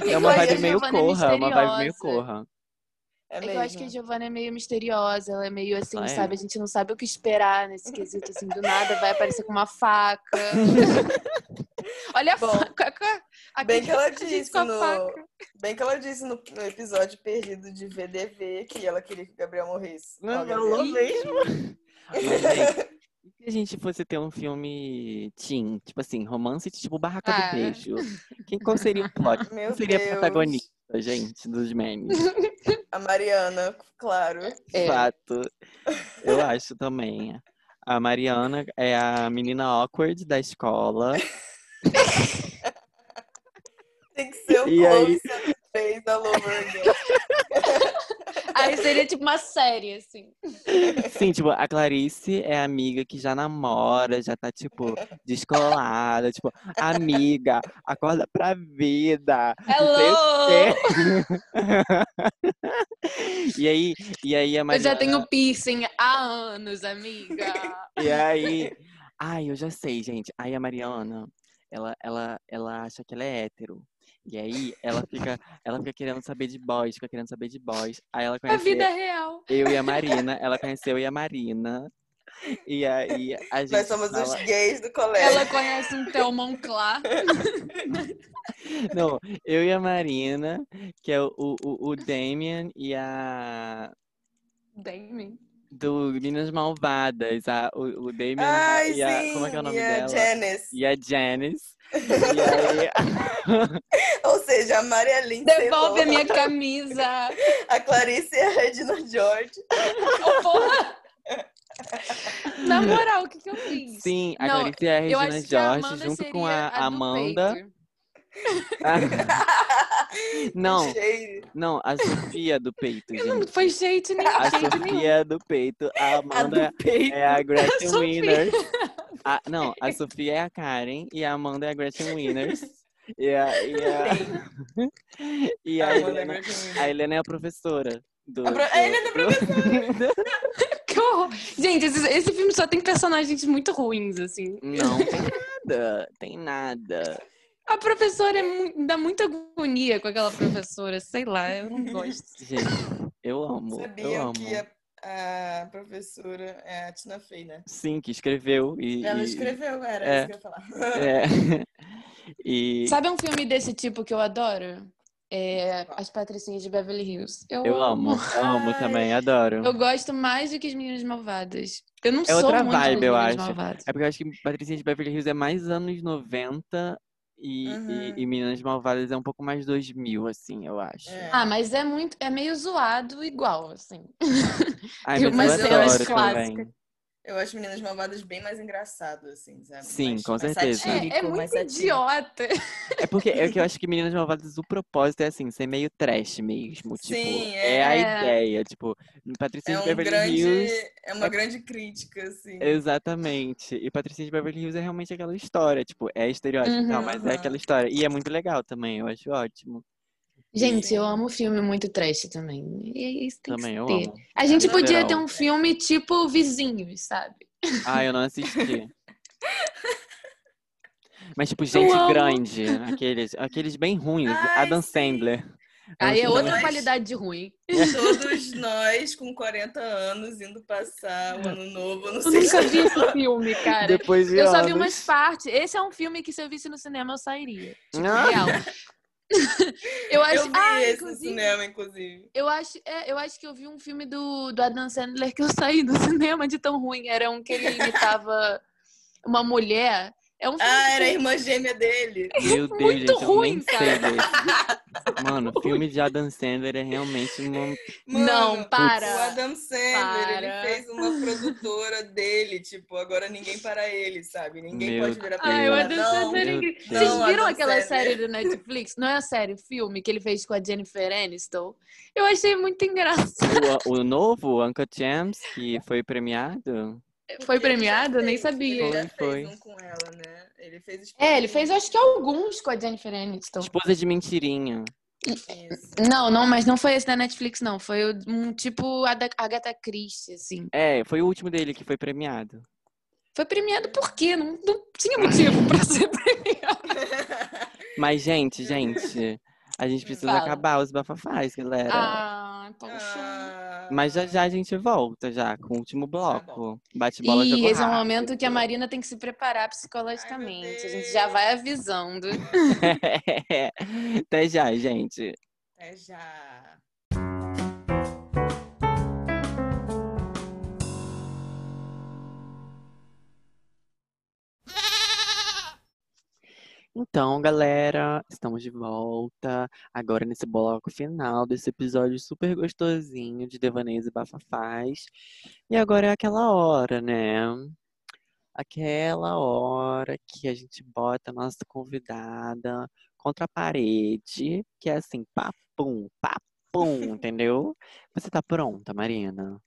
É uma vibe meio Giovana é corra, uma vibe meio corra. É É que eu acho que a. Giovana é meio misteriosa, ela é meio assim, Ah, é? sabe? A gente não sabe o que esperar nesse quesito, assim, do nada vai aparecer com uma faca. Olha a Bom, faca. A Bem que ela disse no, faca. bem que ela disse no, no episódio perdido de VDV que ela queria que o Gabriel morresse. Não, falou mesmo. a gente fosse ter um filme teen, tipo assim, romance tipo Barraca Ah. do Beijo? Quem, qual seria o plot? Meu Quem seria a protagonista, gente, dos memes? A Mariana, claro. É. Fato. Eu acho também. A Mariana é a menina awkward da escola. Tem que ser o E aí? Chloe fez all over again. Aí seria tipo uma série, assim. Sim, tipo, a Clarice é amiga que já namora, já tá, tipo, descolada, tipo, amiga, acorda pra vida. Hello! e aí, e aí a Eu Mariana... já tenho piercing há anos, amiga. E aí, ai, eu já sei, gente. Aí a Mariana, ela, ela, ela acha que ela é hétero. E aí ela fica, ela fica querendo saber de boys, fica querendo saber de boys. Aí ela A conhece vida é real. eu e a Marina, ela conheceu eu e a Marina. E aí a gente Nós somos fala... os gays do colégio. Ela conhece um Theo Monclar. Não, eu e a Marina, que é o, o, o Damien e a... Damien. Do Meninas Malvadas. A, o, o Damien Ai, e a... sim. Como é que é o nome e a dela? Janice. E a Janice. E aí... Ou seja, a Maria Lynn Devolve a minha camisa. a Clarice e a Regina George. Ô, porra! Na moral, o que, que eu fiz? Sim, a Não, Clarice e a Regina a George, junto com a, a Amanda. Não, não, a Sofia do peito, Não gente. foi jeito nenhum. A jeito nenhum. Sofia do peito, a A Amanda do peito. é a Gretchen. Winners. A- não, a Sofia é a Karen e a Amanda é a Gretchen Winners. E a, e a, e a, A Amanda Helena, a Helena é a professora. Do, A pro- a Helena é do- Que horror. Gente, esse, esse filme só tem personagens muito ruins, assim. Não, tem nada, tem nada. A professora é dá muita agonia com aquela professora. Sei lá, eu não gosto. Gente, eu amo, eu Sabiam amo. que a, a professora é a Tina Fey, né? Sim, que escreveu e... Ela e- escreveu, era é. isso que eu ia falar. É. E Sabe um filme desse tipo que eu adoro? É As Patricinhas de Beverly Hills. Eu, eu amo, amo também, adoro. Eu gosto mais do que as Meninas Malvadas. Eu não É sou outra muito vibe, eu acho. Malvadas. É porque eu acho que Patricinha de Beverly Hills é mais anos 90 e, Uhum. e, e Meninas Malvadas é um pouco mais 2000, assim, eu acho. É. Ah, mas é muito, é meio zoado igual, assim. Ai, tem mas umas eu adoro também. Eu acho Meninas Malvadas bem mais engraçado, assim, sabe? Sim, mais, com mais certeza. Satírico, É, é muito idiota. É porque é que eu acho que Meninas Malvadas, o propósito é assim, ser meio trash mesmo. Tipo, Sim, é. a é. ideia. Tipo, Patricinha É de um Beverly grande, Hills. é uma é- grande crítica, assim. Exatamente. E Patricinha de Beverly Hills é realmente aquela história. Tipo, é estereótipo e tal, Uhum. mas é aquela história. E é muito legal também, eu acho ótimo. Gente, eu amo filme muito trash também. E isso tem Também que eu ter. amo. A gente No podia geral. ter um filme tipo Vizinhos, sabe? Ah, eu não assisti. Mas, tipo, gente grande. Aqueles, aqueles bem ruins. Ai, Adam. Sandler. Aí é outra Mas- qualidade de ruim. Todos nós, com 40 anos, indo passar o ano novo no Eu nunca vi esse filme, cara. Depois de Eu só vi anos. umas partes. Esse é um filme que se eu visse no cinema eu sairia. Tipo, Ah. real. eu acho. Eu vi ah, esse no cinema, inclusive. Eu acho, é, eu acho que eu vi um filme do, do Adam Sandler que eu saí do cinema de tão ruim. Era um que ele imitava uma mulher. É um filme Ah, era a irmã gêmea dele. Meu Deus, Muito gente, eu ruim, cara. Mano, filme de Adam Sandler é realmente uma... Mano, Não, para. O Adam Sandler, Para. ele fez uma produtora dele, tipo, agora ninguém para ele, sabe? Ninguém Meu pode virar pra Ai, ele o e Adam. Sandler é incrível. Vocês viram Adam aquela Sandler. série do Netflix? Não é a série, o filme que ele fez com a Jennifer Aniston? Eu achei muito engraçado. O, o novo, Uncle James, que foi premiado. Foi? Eu nem sabia. Ele já Foi, fez foi. um com ela, né? Ele fez É, ele fez acho que alguns com a Jennifer Aniston. Esposa de mentirinha. Isso. Não, não, mas não foi esse da Netflix, não. Foi o- um tipo a da Agatha Christie, assim. É, foi o último dele que foi premiado. Foi premiado por quê? Não, não tinha motivo pra ser premiado. Mas, gente, gente, a gente precisa Fala. acabar os bafafás, galera. Ah, poxa. Ah, Mas já já a gente volta já com o último bloco. Bate-bola E jogo esse é um momento que a Marina tem que se preparar psicologicamente. a gente já vai avisando. Até já, gente. Até já. Então, galera, estamos de volta agora nesse bloco final desse episódio super gostosinho de Devaneios e Bafafás. E agora é aquela hora, né? Aquela hora que a gente bota a nossa convidada contra a parede, que é assim, papum, papum, entendeu? Você tá pronta, Marina?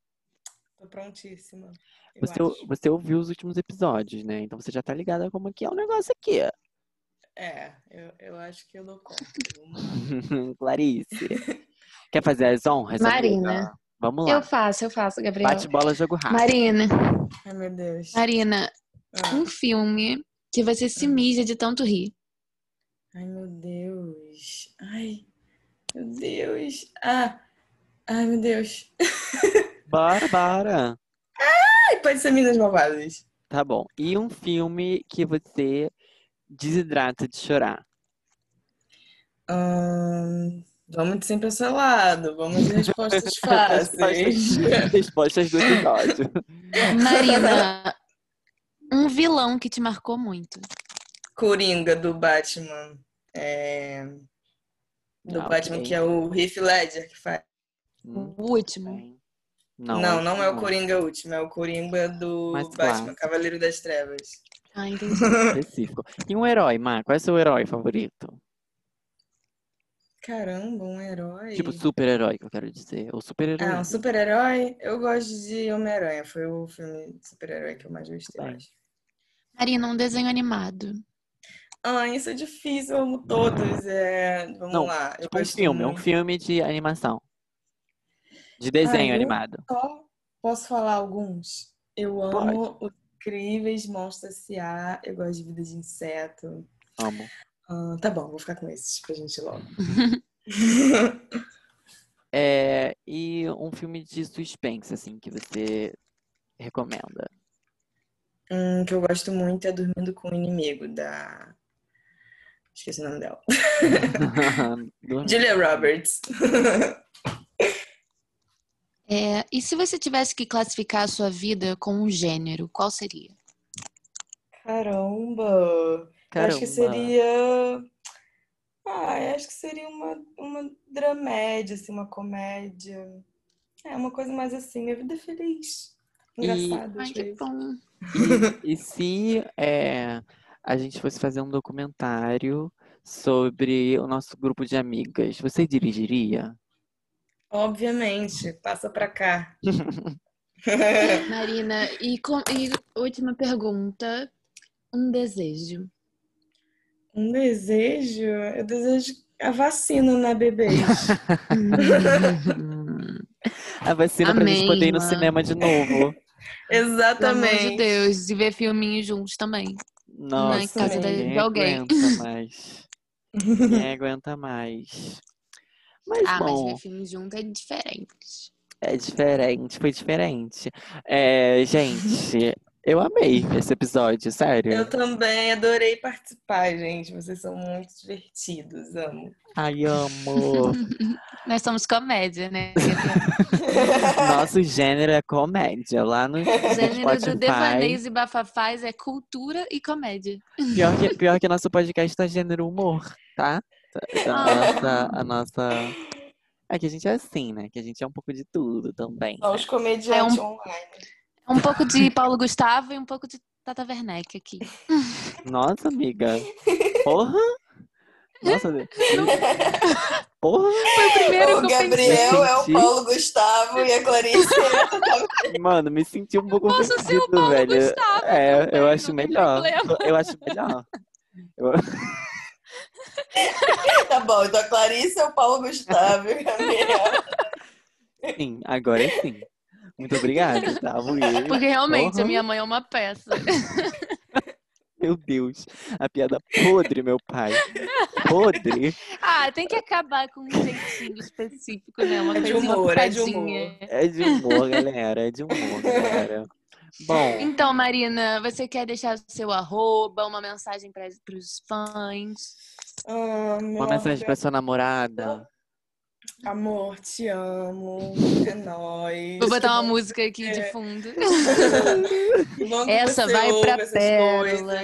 Tô prontíssima. Você, acho. você ouviu os últimos episódios, né? Então você já tá ligada como que é o negócio aqui. É, eu, eu acho que eu dou conta. Clarice. Quer fazer as honras? Marina. amiga? Vamos lá. Eu faço, eu faço, Gabriel. Bate bola, jogo rápido. Marina, Ai, meu Deus. Marina, Ah, um filme que você se Hum. mija de tanto rir. Ai, meu Deus. Ai, meu Deus. Ah, ai, meu Deus. Bora, bora. Ai, pode ser Minas Malvadas. Tá bom. E um filme que você desidrata de chorar? Ahn, vamos de sempre ao seu lado. Vamos de respostas fáceis. Respostas, do episódio. Marina, um vilão que te marcou muito. Coringa do Batman. É, Do Ah, Batman, ok. que é o Heath Ledger que faz. Hum, O último. Não, Não, não, é o. Coringa último, é o Coringa do Mais Batman, clássico. Cavaleiro das Trevas. Ah, entendi. específico. E um herói, Mar? Qual é o seu herói favorito? Caramba, um herói. Tipo, super-herói, que eu quero dizer. Ou super-herói. Ah, um super-herói? Eu gosto de Homem-Aranha. Foi o filme de super-herói que eu mais gostei, Bem. acho. Marina, um desenho animado. Ah, isso é difícil, eu amo todos. É... Vamos Não, lá. Eu Tipo um filme, um muito. filme de animação. De desenho eu- animado. Só posso falar alguns? Eu amo Os Incríveis, Monstros S.A., eu gosto de Vida de Inseto. Amo. Ah, tá bom, vou ficar com esses pra gente ir logo. É, e um filme de suspense, assim, que você recomenda. Um que eu gosto muito é Dormindo com o Inimigo, da. Esqueci o nome dela. Julia Roberts. É, e se você tivesse que classificar a sua vida com um gênero, qual seria? Caramba! Eu acho que Caramba. seria. Ah, acho que seria uma, uma dramédia, assim, uma comédia. É, uma coisa mais assim, minha vida é feliz. E- Engraçado, Ai, às que bom. E se é, a gente fosse fazer um documentário sobre o nosso grupo de amigas, você dirigiria? Obviamente, passa pra cá. Marina, e, com- e última pergunta, um desejo. Um desejo, eu desejo a vacina, né, bebês? A vacina pra gente Amém, poder ir no cinema de novo. Pelo amor Exatamente. de Deus, e ver filminhos juntos também. Nossa, casa da- ninguém de alguém. aguenta mais. Ninguém aguenta mais. Mas Ah, mas bom, ver filme junto é diferente. é diferente, foi diferente. É, gente, eu amei esse episódio, sério. Eu também adorei participar, gente. Vocês são muito divertidos, amo. Ai, amo. Nós somos comédia, né? Nosso gênero é comédia. Lá no O gênero do Spotify. Devaneios e Bafafás é cultura e comédia. Pior que, pior que nosso podcast tá gênero humor, tá? A Ah. nossa, a nossa. É que a gente é assim, né? Que a gente é um pouco de tudo também. Só os comediantes É um- online. Um pouco de Paulo Gustavo e um pouco de Tata Werneck aqui. Nossa, amiga. Porra! Nossa, porra! Primeiro o que eu pensei. Gabriel é o. Paulo Gustavo e a Clarice Mano, me senti um pouco Posso ser o ofendido, Paulo velho. Gustavo é, também, eu acho melhor. Eu acho melhor. Eu- Tá bom, então a Clarice é o Paulo Gustavo e o Gabriel. Sim, agora sim. Muito obrigado, tá? Porque realmente Porra. a minha mãe é uma peça. Meu Deus, a piada podre, meu pai. Podre. Ah, tem que acabar com um jeitinho específico, né? Uma É de humor, é de picadinha. É de humor, galera. É de humor, galera. Bom, Então, Marina, você quer deixar o seu arroba, uma mensagem para os fãs? Ah, uma mensagem pra sua namorada. Amor, te amo. É nóis. Vou botar uma música aqui de É. fundo. Essa vai pra Pérola.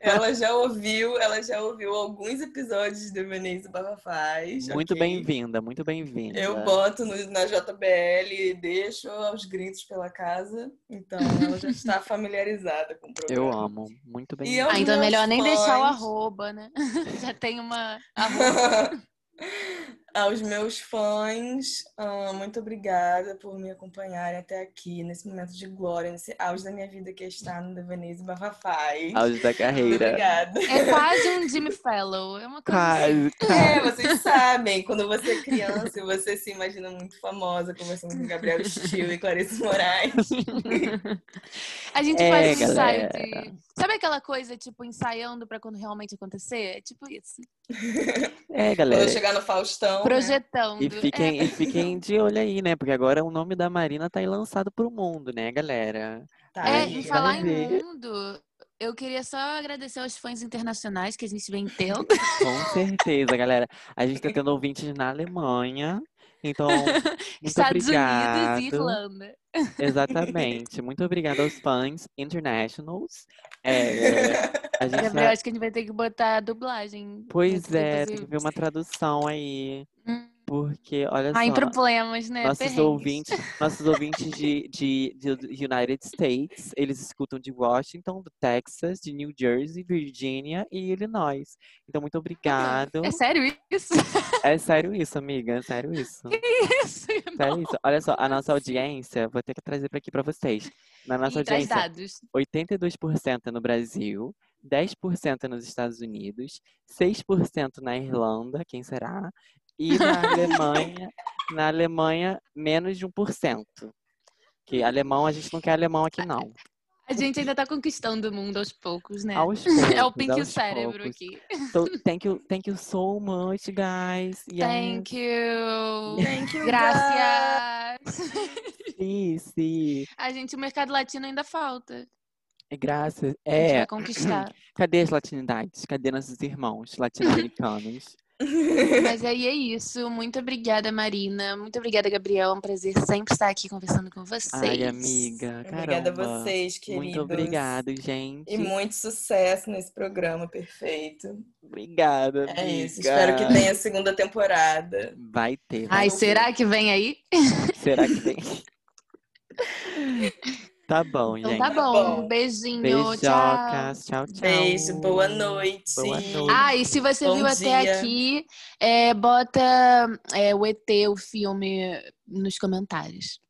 Ela já ouviu, ela já ouviu alguns episódios de Devaneios e Bafafaz. Muito ok? bem-vinda, muito bem-vinda. Eu boto no- na JBL e deixo aos gritos pela casa. Então ela já está familiarizada com o programa. Eu amo. Muito bem Ah, então é melhor nem deixar o arroba, né? Já tem uma arroba. Aos meus fãs, ah, muito obrigada por me acompanharem até aqui, nesse momento de glória, nesse auge da minha vida que está no Devaneios e Bafafaz. Auge da carreira. obrigada. É quase um Jimmy Fellow. É uma coisa assim. Quase, É, vocês sabem, quando você é criança você se imagina muito famosa, conversando com Gabriel Steel e Clarice Moraes. A gente É, faz um ensaio galera. de. Sabe aquela coisa, tipo, ensaiando pra quando realmente acontecer? É tipo isso. É, Quando eu galera. chegar no Faustão, né? Projetando. E É, fiquem, e fiquem de olho aí, né? Porque agora o nome da Marina tá aí lançado pro mundo, né, galera? Tá É, aí, vai falar em mundo, eu queria só agradecer aos fãs internacionais que a gente vem tendo. Com certeza, galera. A gente tá tendo ouvintes na Alemanha. Então, Estados obrigado. Unidos e Irlanda. Exatamente. Muito obrigado aos fãs internationals. É, a gente Gabriel, vai- acho que a gente vai ter que botar a dublagem. Pois é, tem que ver uma tradução aí. Hum. Porque, olha Ai, só, problemas, né? nossos Perrengues. ouvintes, nossos ouvintes de, de, de United States, eles escutam de Washington, do Texas, de New Jersey, Virgínia e Illinois. Então, muito obrigado. É sério isso? É sério isso, amiga, é sério isso. isso? Sério isso. Olha só, a nossa audiência, vou ter que trazer para aqui para vocês. Na nossa traz audiência, dados. 82% no Brasil, 10% nos Estados Unidos, 6% na Irlanda, quem será? E na Alemanha, na Alemanha, menos de 1%. Que alemão, a gente não quer alemão aqui, não. A gente ainda tá conquistando o mundo aos poucos, né? Aos é o poucos, pink o aos cérebro poucos. aqui. So, thank you, thank you so much, guys. Yes. Thank you. Thank you, Graças. Sim, sim. A gente, o mercado latino ainda falta. Graças. A gente É. vai conquistar. Cadê as latinidades? Cadê nossos irmãos latino-americanos? Mas aí é isso. Muito obrigada, Marina. Muito obrigada, Gabriel. É um prazer sempre estar aqui conversando com vocês. Ai, amiga, Obrigada a caramba. vocês, queridos. Muito obrigado, gente. E muito sucesso nesse programa perfeito. Obrigada, É isso. amiga. Espero que tenha segunda temporada. Vai ter. Ai, vai ter. será que vem aí? Será que tem? tá bom, Então gente. tá bom. bom. Beijinho. Tchau. Beijocas. Tchau, tchau. Beijo, boa noite. Boa noite. Ah, e se você Bom viu até dia. aqui, é, bota é, o ET, o filme, nos comentários.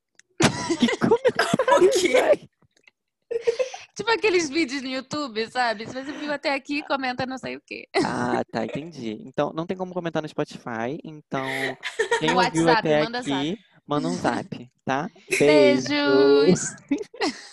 O quê? Tipo aqueles vídeos no YouTube, sabe? Se você viu até aqui, comenta não sei o quê. Ah, tá, entendi. Então, não tem como comentar no Spotify. Então, quem No ouviu WhatsApp, até manda aqui, manda um zap, tá? Beijos!